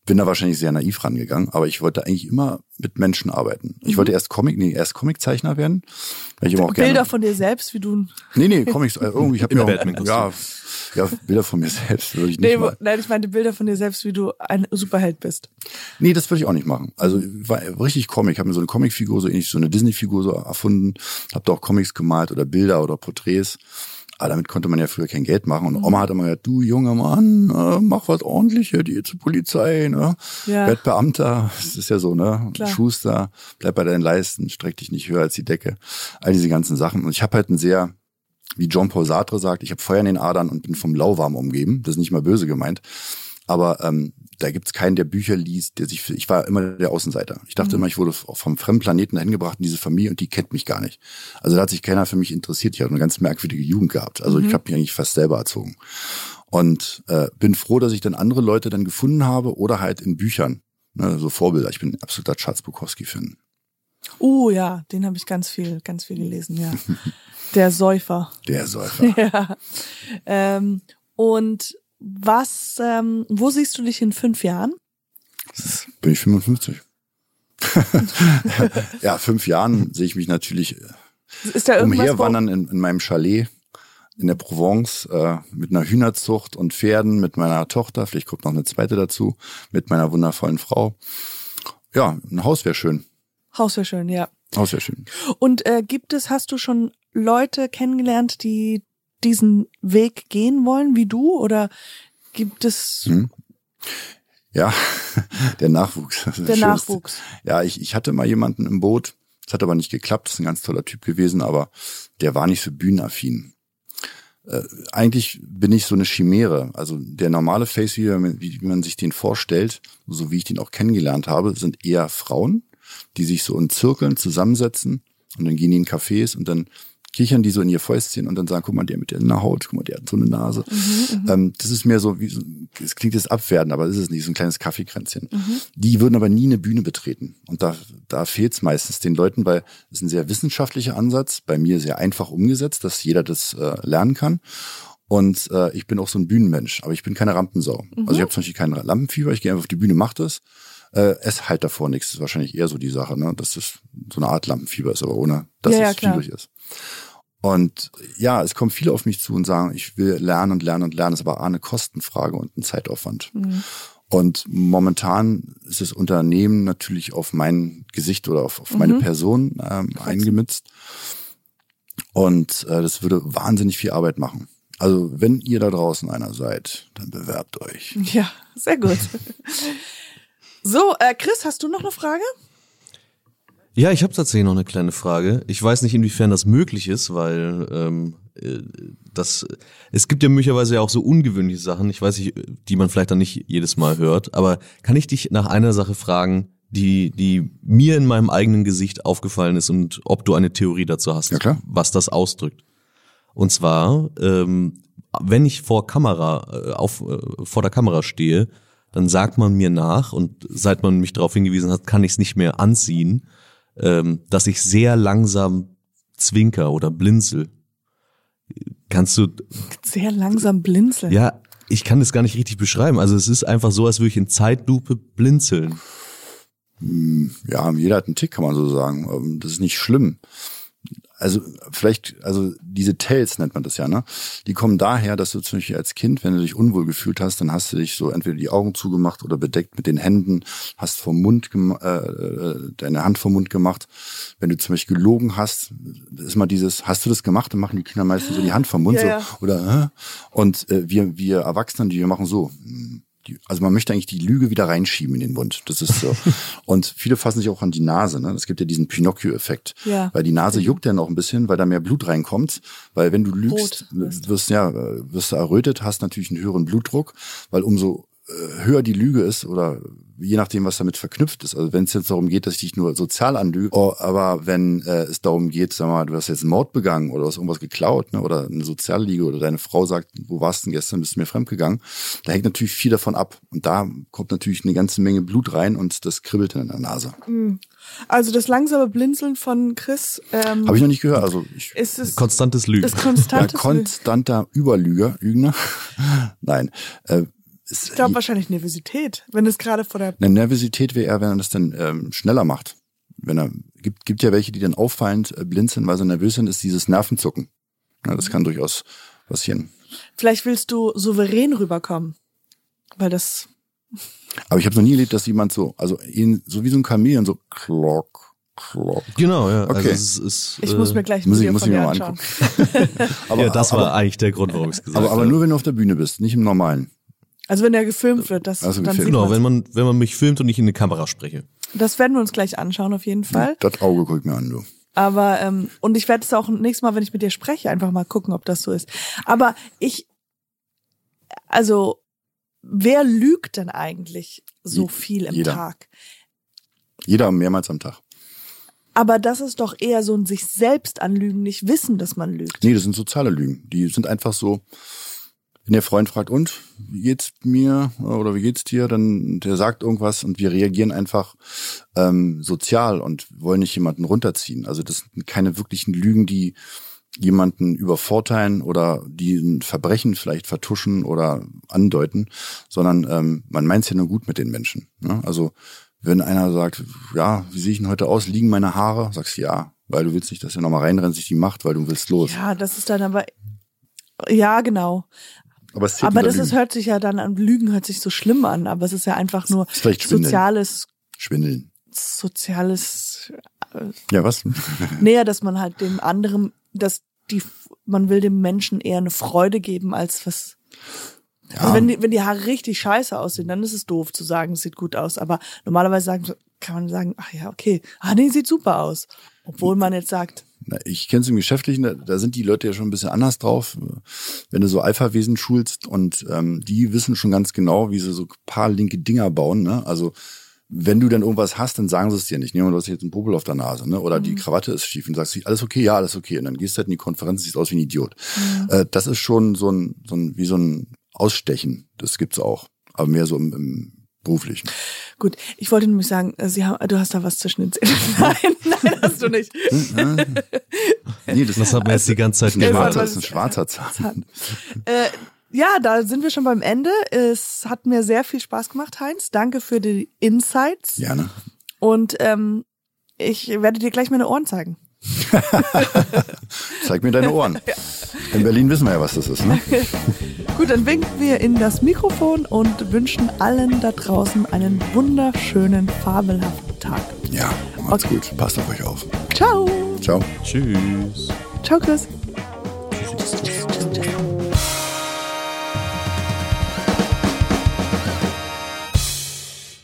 Bin da wahrscheinlich sehr naiv rangegangen, aber ich wollte eigentlich immer mit Menschen arbeiten. Ich wollte erst Comic, nee, erst Comiczeichner werden. Weil ich immer auch Mhm. Bilder gerne, von dir selbst, wie du. Nee, nee, Comics, äh, irgendwie, ich habe mir auch, ja, ja, Bilder von mir selbst würde ich nicht Nee, nein, ich meinte Bilder von dir selbst, wie du ein Superheld bist. Nee, das würde ich auch nicht machen. Also war richtig Comic. Ich habe mir so eine Comicfigur, so ähnlich so eine Disney-Figur so erfunden. Hab da auch Comics gemalt oder Bilder oder Porträts. Aber damit konnte man ja früher kein Geld machen. Und Oma hat immer gesagt, du junger Mann, äh, mach was ordentliches, geh zur Polizei, ne? Ja. Werd Beamter. Das ist ja so, ne? Klar. Schuster, bleib bei deinen Leisten, streck dich nicht höher als die Decke. All diese ganzen Sachen. Und ich habe halt ein sehr, wie John Paul Sartre sagt, ich habe Feuer in den Adern und bin vom Lauwarm umgeben. Das ist nicht mal böse gemeint. Aber ähm, da gibt's keinen, der Bücher liest, der sich für, ich war immer der Außenseiter. Ich dachte immer, ich wurde vom fremden Planeten dahin gebracht in diese Familie und die kennt mich gar nicht. Also da hat sich keiner für mich interessiert. Ich habe eine ganz merkwürdige Jugend gehabt. Also ich habe mich eigentlich fast selber erzogen. Und äh, bin froh, dass ich dann andere Leute dann gefunden habe oder halt in Büchern. Ne, so Vorbilder. Ich bin ein absoluter Charles Bukowski-Fan. Uh, ja, den habe ich ganz viel, ganz viel gelesen, ja. Der Säufer. Der Säufer. Ja. Ähm, und was, ähm, wo siehst du dich in fünf Jahren? Bin ich 55. ja, fünf Jahren sehe ich mich natürlich Ist da umherwandern in, in meinem Chalet in der Provence äh, mit einer Hühnerzucht und Pferden, mit meiner Tochter, vielleicht kommt noch eine zweite dazu, mit meiner wundervollen Frau. Ja, ein Haus wäre schön. Haus wäre schön, ja. Haus wäre schön. Und äh, gibt es, hast du schon Leute kennengelernt, die diesen Weg gehen wollen, wie du? Oder gibt es Hm. Ja, der Nachwuchs. der. Nachwuchs? Ja, ich, ich hatte mal jemanden im Boot. Das hat aber nicht geklappt. Das ist ein ganz toller Typ gewesen, aber der war nicht so bühnenaffin. Äh, eigentlich bin ich so eine Chimäre. Also der normale Face, wie, man- wie man sich den vorstellt, so wie ich den auch kennengelernt habe, sind eher Frauen, die sich so in Zirkeln zusammensetzen und dann gehen die in Cafés und dann kichern die so in ihr Fäustchen und dann sagen, guck mal, der mit der Haut, guck mal, der hat so eine Nase. ähm, das ist mehr so, wie so, es klingt jetzt abwertend, aber das ist es nicht, so ein kleines Kaffeekränzchen. Die würden aber nie eine Bühne betreten. Und da, da fehlt es meistens den Leuten, weil es ist ein sehr wissenschaftlicher Ansatz, bei mir sehr einfach umgesetzt, dass jeder das äh, lernen kann. Und äh, ich bin auch so ein Bühnenmensch, aber ich bin keine Rampensau. Also ich habe zum Beispiel kein Lampenfieber, ich gehe einfach auf die Bühne, mach das. Äh, es halt davor nichts. Das ist wahrscheinlich eher so die Sache, ne? dass das so eine Art Lampenfieber ist, aber ohne, dass Ja, ja, es klar. schwierig ist. Und ja, es kommen viele auf mich zu und sagen, ich will lernen und lernen und lernen. Das ist aber eine Kostenfrage und ein Zeitaufwand. Und momentan ist das Unternehmen natürlich auf mein Gesicht oder auf, auf meine Person ähm, eingemützt. Und äh, das würde wahnsinnig viel Arbeit machen. Also wenn ihr da draußen einer seid, dann bewerbt euch. Ja, sehr gut. So, äh, Chris, hast du noch eine Frage? Ja, ich habe tatsächlich noch eine kleine Frage. Ich weiß nicht, inwiefern das möglich ist, weil ähm, äh, das es gibt ja möglicherweise ja auch so ungewöhnliche Sachen, ich weiß nicht, die man vielleicht dann nicht jedes Mal hört, aber kann ich dich nach einer Sache fragen, die die mir in meinem eigenen Gesicht aufgefallen ist und ob du eine Theorie dazu hast, Ja, was das ausdrückt? Und zwar, ähm, wenn ich vor Kamera äh, auf äh, vor der Kamera stehe, dann sagt man mir nach und seit man mich darauf hingewiesen hat, kann ich es nicht mehr anziehen, ähm, dass ich sehr langsam zwinker oder blinzel. Kannst du, Sehr langsam blinzeln. ja, ich kann das gar nicht richtig beschreiben. Also es ist einfach so, als würde ich in Zeitlupe blinzeln. Ja, jeder hat einen Tick, kann man so sagen. Ähm, Das ist nicht schlimm. Also vielleicht, also diese Tells nennt man das ja, ne? Die kommen daher, dass du zum Beispiel als Kind, wenn du dich unwohl gefühlt hast, dann hast du dich so entweder die Augen zugemacht oder bedeckt mit den Händen, hast vom Mund äh, äh, deine Hand vom Mund gemacht. Wenn du zum Beispiel gelogen hast, ist mal dieses, hast du das gemacht? Dann machen die Kinder meistens so die Hand vom Mund Ja, so ja. oder äh? und äh, wir wir Erwachsenen, die wir machen so. hm, Die, also man möchte eigentlich die Lüge wieder reinschieben in den Mund. Das ist so. und viele fassen sich auch an die Nase. Ne? Es gibt ja diesen Pinocchio-Effekt. Ja. Weil die Nase juckt dann auch ein bisschen, weil da mehr Blut reinkommt. Weil wenn du lügst, Rot wirst. ja äh, wirst du errötet, hast natürlich einen höheren Blutdruck, weil umso höher die Lüge ist oder je nachdem, was damit verknüpft ist. Also wenn es jetzt darum geht, dass ich dich nur sozial anlüge, oh, aber wenn äh, es darum geht, sag mal, du hast jetzt einen Mord begangen oder hast irgendwas geklaut, ne, oder eine Sozialliege oder deine Frau sagt, wo warst du denn gestern, bist du mir fremdgegangen, da hängt natürlich viel davon ab. Und da kommt natürlich eine ganze Menge Blut rein und das kribbelt dann in der Nase. Also das langsame Blinzeln von Chris ähm, Habe ich noch nicht gehört. Also ich ist es Konstantes Lügen. ist ja, konstantes. konstanter Überlüger, Lügner. Nein. Äh, ich glaube wahrscheinlich Nervosität, wenn es gerade vor der Eine Nervosität wäre eher, wenn er das dann ähm, schneller macht. Wenn er gibt, gibt ja welche, die dann auffallend äh, blinzeln, weil sie nervös sind, ist dieses Nervenzucken. Ja, das kann durchaus passieren. Vielleicht willst du souverän rüberkommen, weil das Aber ich habe noch nie erlebt, dass jemand so, also ihn, so wie so ein Chamäleon, so klock, klock. Genau, ja. Also Okay. es ist, ich äh, muss mir gleich ein muss ich- muss von ich dir mir mal anschauen. Aber, ja, das war aber, eigentlich der Grund, warum ich es gesagt aber, aber habe. nur wenn du auf der Bühne bist, nicht im Normalen. Also wenn der gefilmt wird, das Also dann Genau, wenn man, wenn man mich filmt und ich in eine Kamera spreche. Das werden wir uns gleich anschauen auf jeden Fall. Das Auge guck mir an, du. Aber ähm, und ich werde es auch nächstes Mal, wenn ich mit dir spreche, einfach mal gucken, ob das so ist. Aber ich, also wer lügt denn eigentlich so viel im jeder. Tag? Jeder mehrmals am Tag. Aber das ist doch eher so ein sich selbst anlügen, nicht wissen, dass man lügt. Nee, das sind soziale Lügen. Die sind einfach so, wenn der Freund fragt, und, wie geht's mir oder wie geht's dir, dann der sagt irgendwas und wir reagieren einfach ähm, sozial und wollen nicht jemanden runterziehen. Also das sind keine wirklichen Lügen, die jemanden übervorteilen oder die ein Verbrechen vielleicht vertuschen oder andeuten, sondern ähm, man meint es ja nur gut mit den Menschen. Ne? Also wenn einer sagt, ja, wie sehe ich denn heute aus, liegen meine Haare, sagst du ja, weil du willst nicht, dass er nochmal reinrennt, sich die macht, weil du willst los. Ja, das ist dann aber ja genau. Aber, es Aber das ist, hört sich ja dann an Lügen hört sich so schlimm an, aber es ist ja einfach nur Schwindeln. soziales Schwindeln. soziales Ja, was? näher, dass man halt dem anderen, dass die man will dem Menschen eher eine Freude geben als was Ja, Also wenn die, wenn die Haare richtig scheiße aussehen, dann ist es doof zu sagen, es sieht gut aus. Aber normalerweise sagen, kann man sagen, ach ja, okay, ah nee, sieht super aus. Obwohl man jetzt sagt, ich kenne es im Geschäftlichen, da, da sind die Leute ja schon ein bisschen anders drauf. Wenn du so Alpha-Wesen schulst und ähm, die wissen schon ganz genau, wie sie so ein paar linke Dinger bauen. Ne? Also wenn du dann irgendwas hast, dann sagen sie es dir nicht. Nehmen wir, du hast jetzt einen Popel auf der Nase, ne? Oder die Krawatte ist schief und du sagst, alles okay, ja, alles okay. Und dann gehst du halt in die Konferenz, siehst aus wie ein Idiot. Äh, das ist schon so ein, so ein, wie so ein Ausstechen. Das gibt's auch. Aber mehr so im, im beruflichen. gut, ich wollte nämlich sagen, äh, Sie haben, du hast da was zwischen den Zähnen. Nein, nein, hast du nicht. Nee, das, Das hat man jetzt die ganze Zeit weil- das ist ein schwarzer Zahn. Äh, ja, da sind wir schon beim Ende. Es hat mir sehr viel Spaß gemacht, Heinz. Danke für die Insights. Ja, ne? Und ähm, ich werde dir gleich meine Ohren zeigen. Zeig mir deine Ohren. In Berlin wissen wir ja, was das ist, ne? Gut, dann winken wir in das Mikrofon und wünschen allen da draußen einen wunderschönen, fabelhaften Tag. Ja, macht's Okay. gut. Passt auf euch auf. Ciao. Ciao. Tschüss. Ciao, Chris.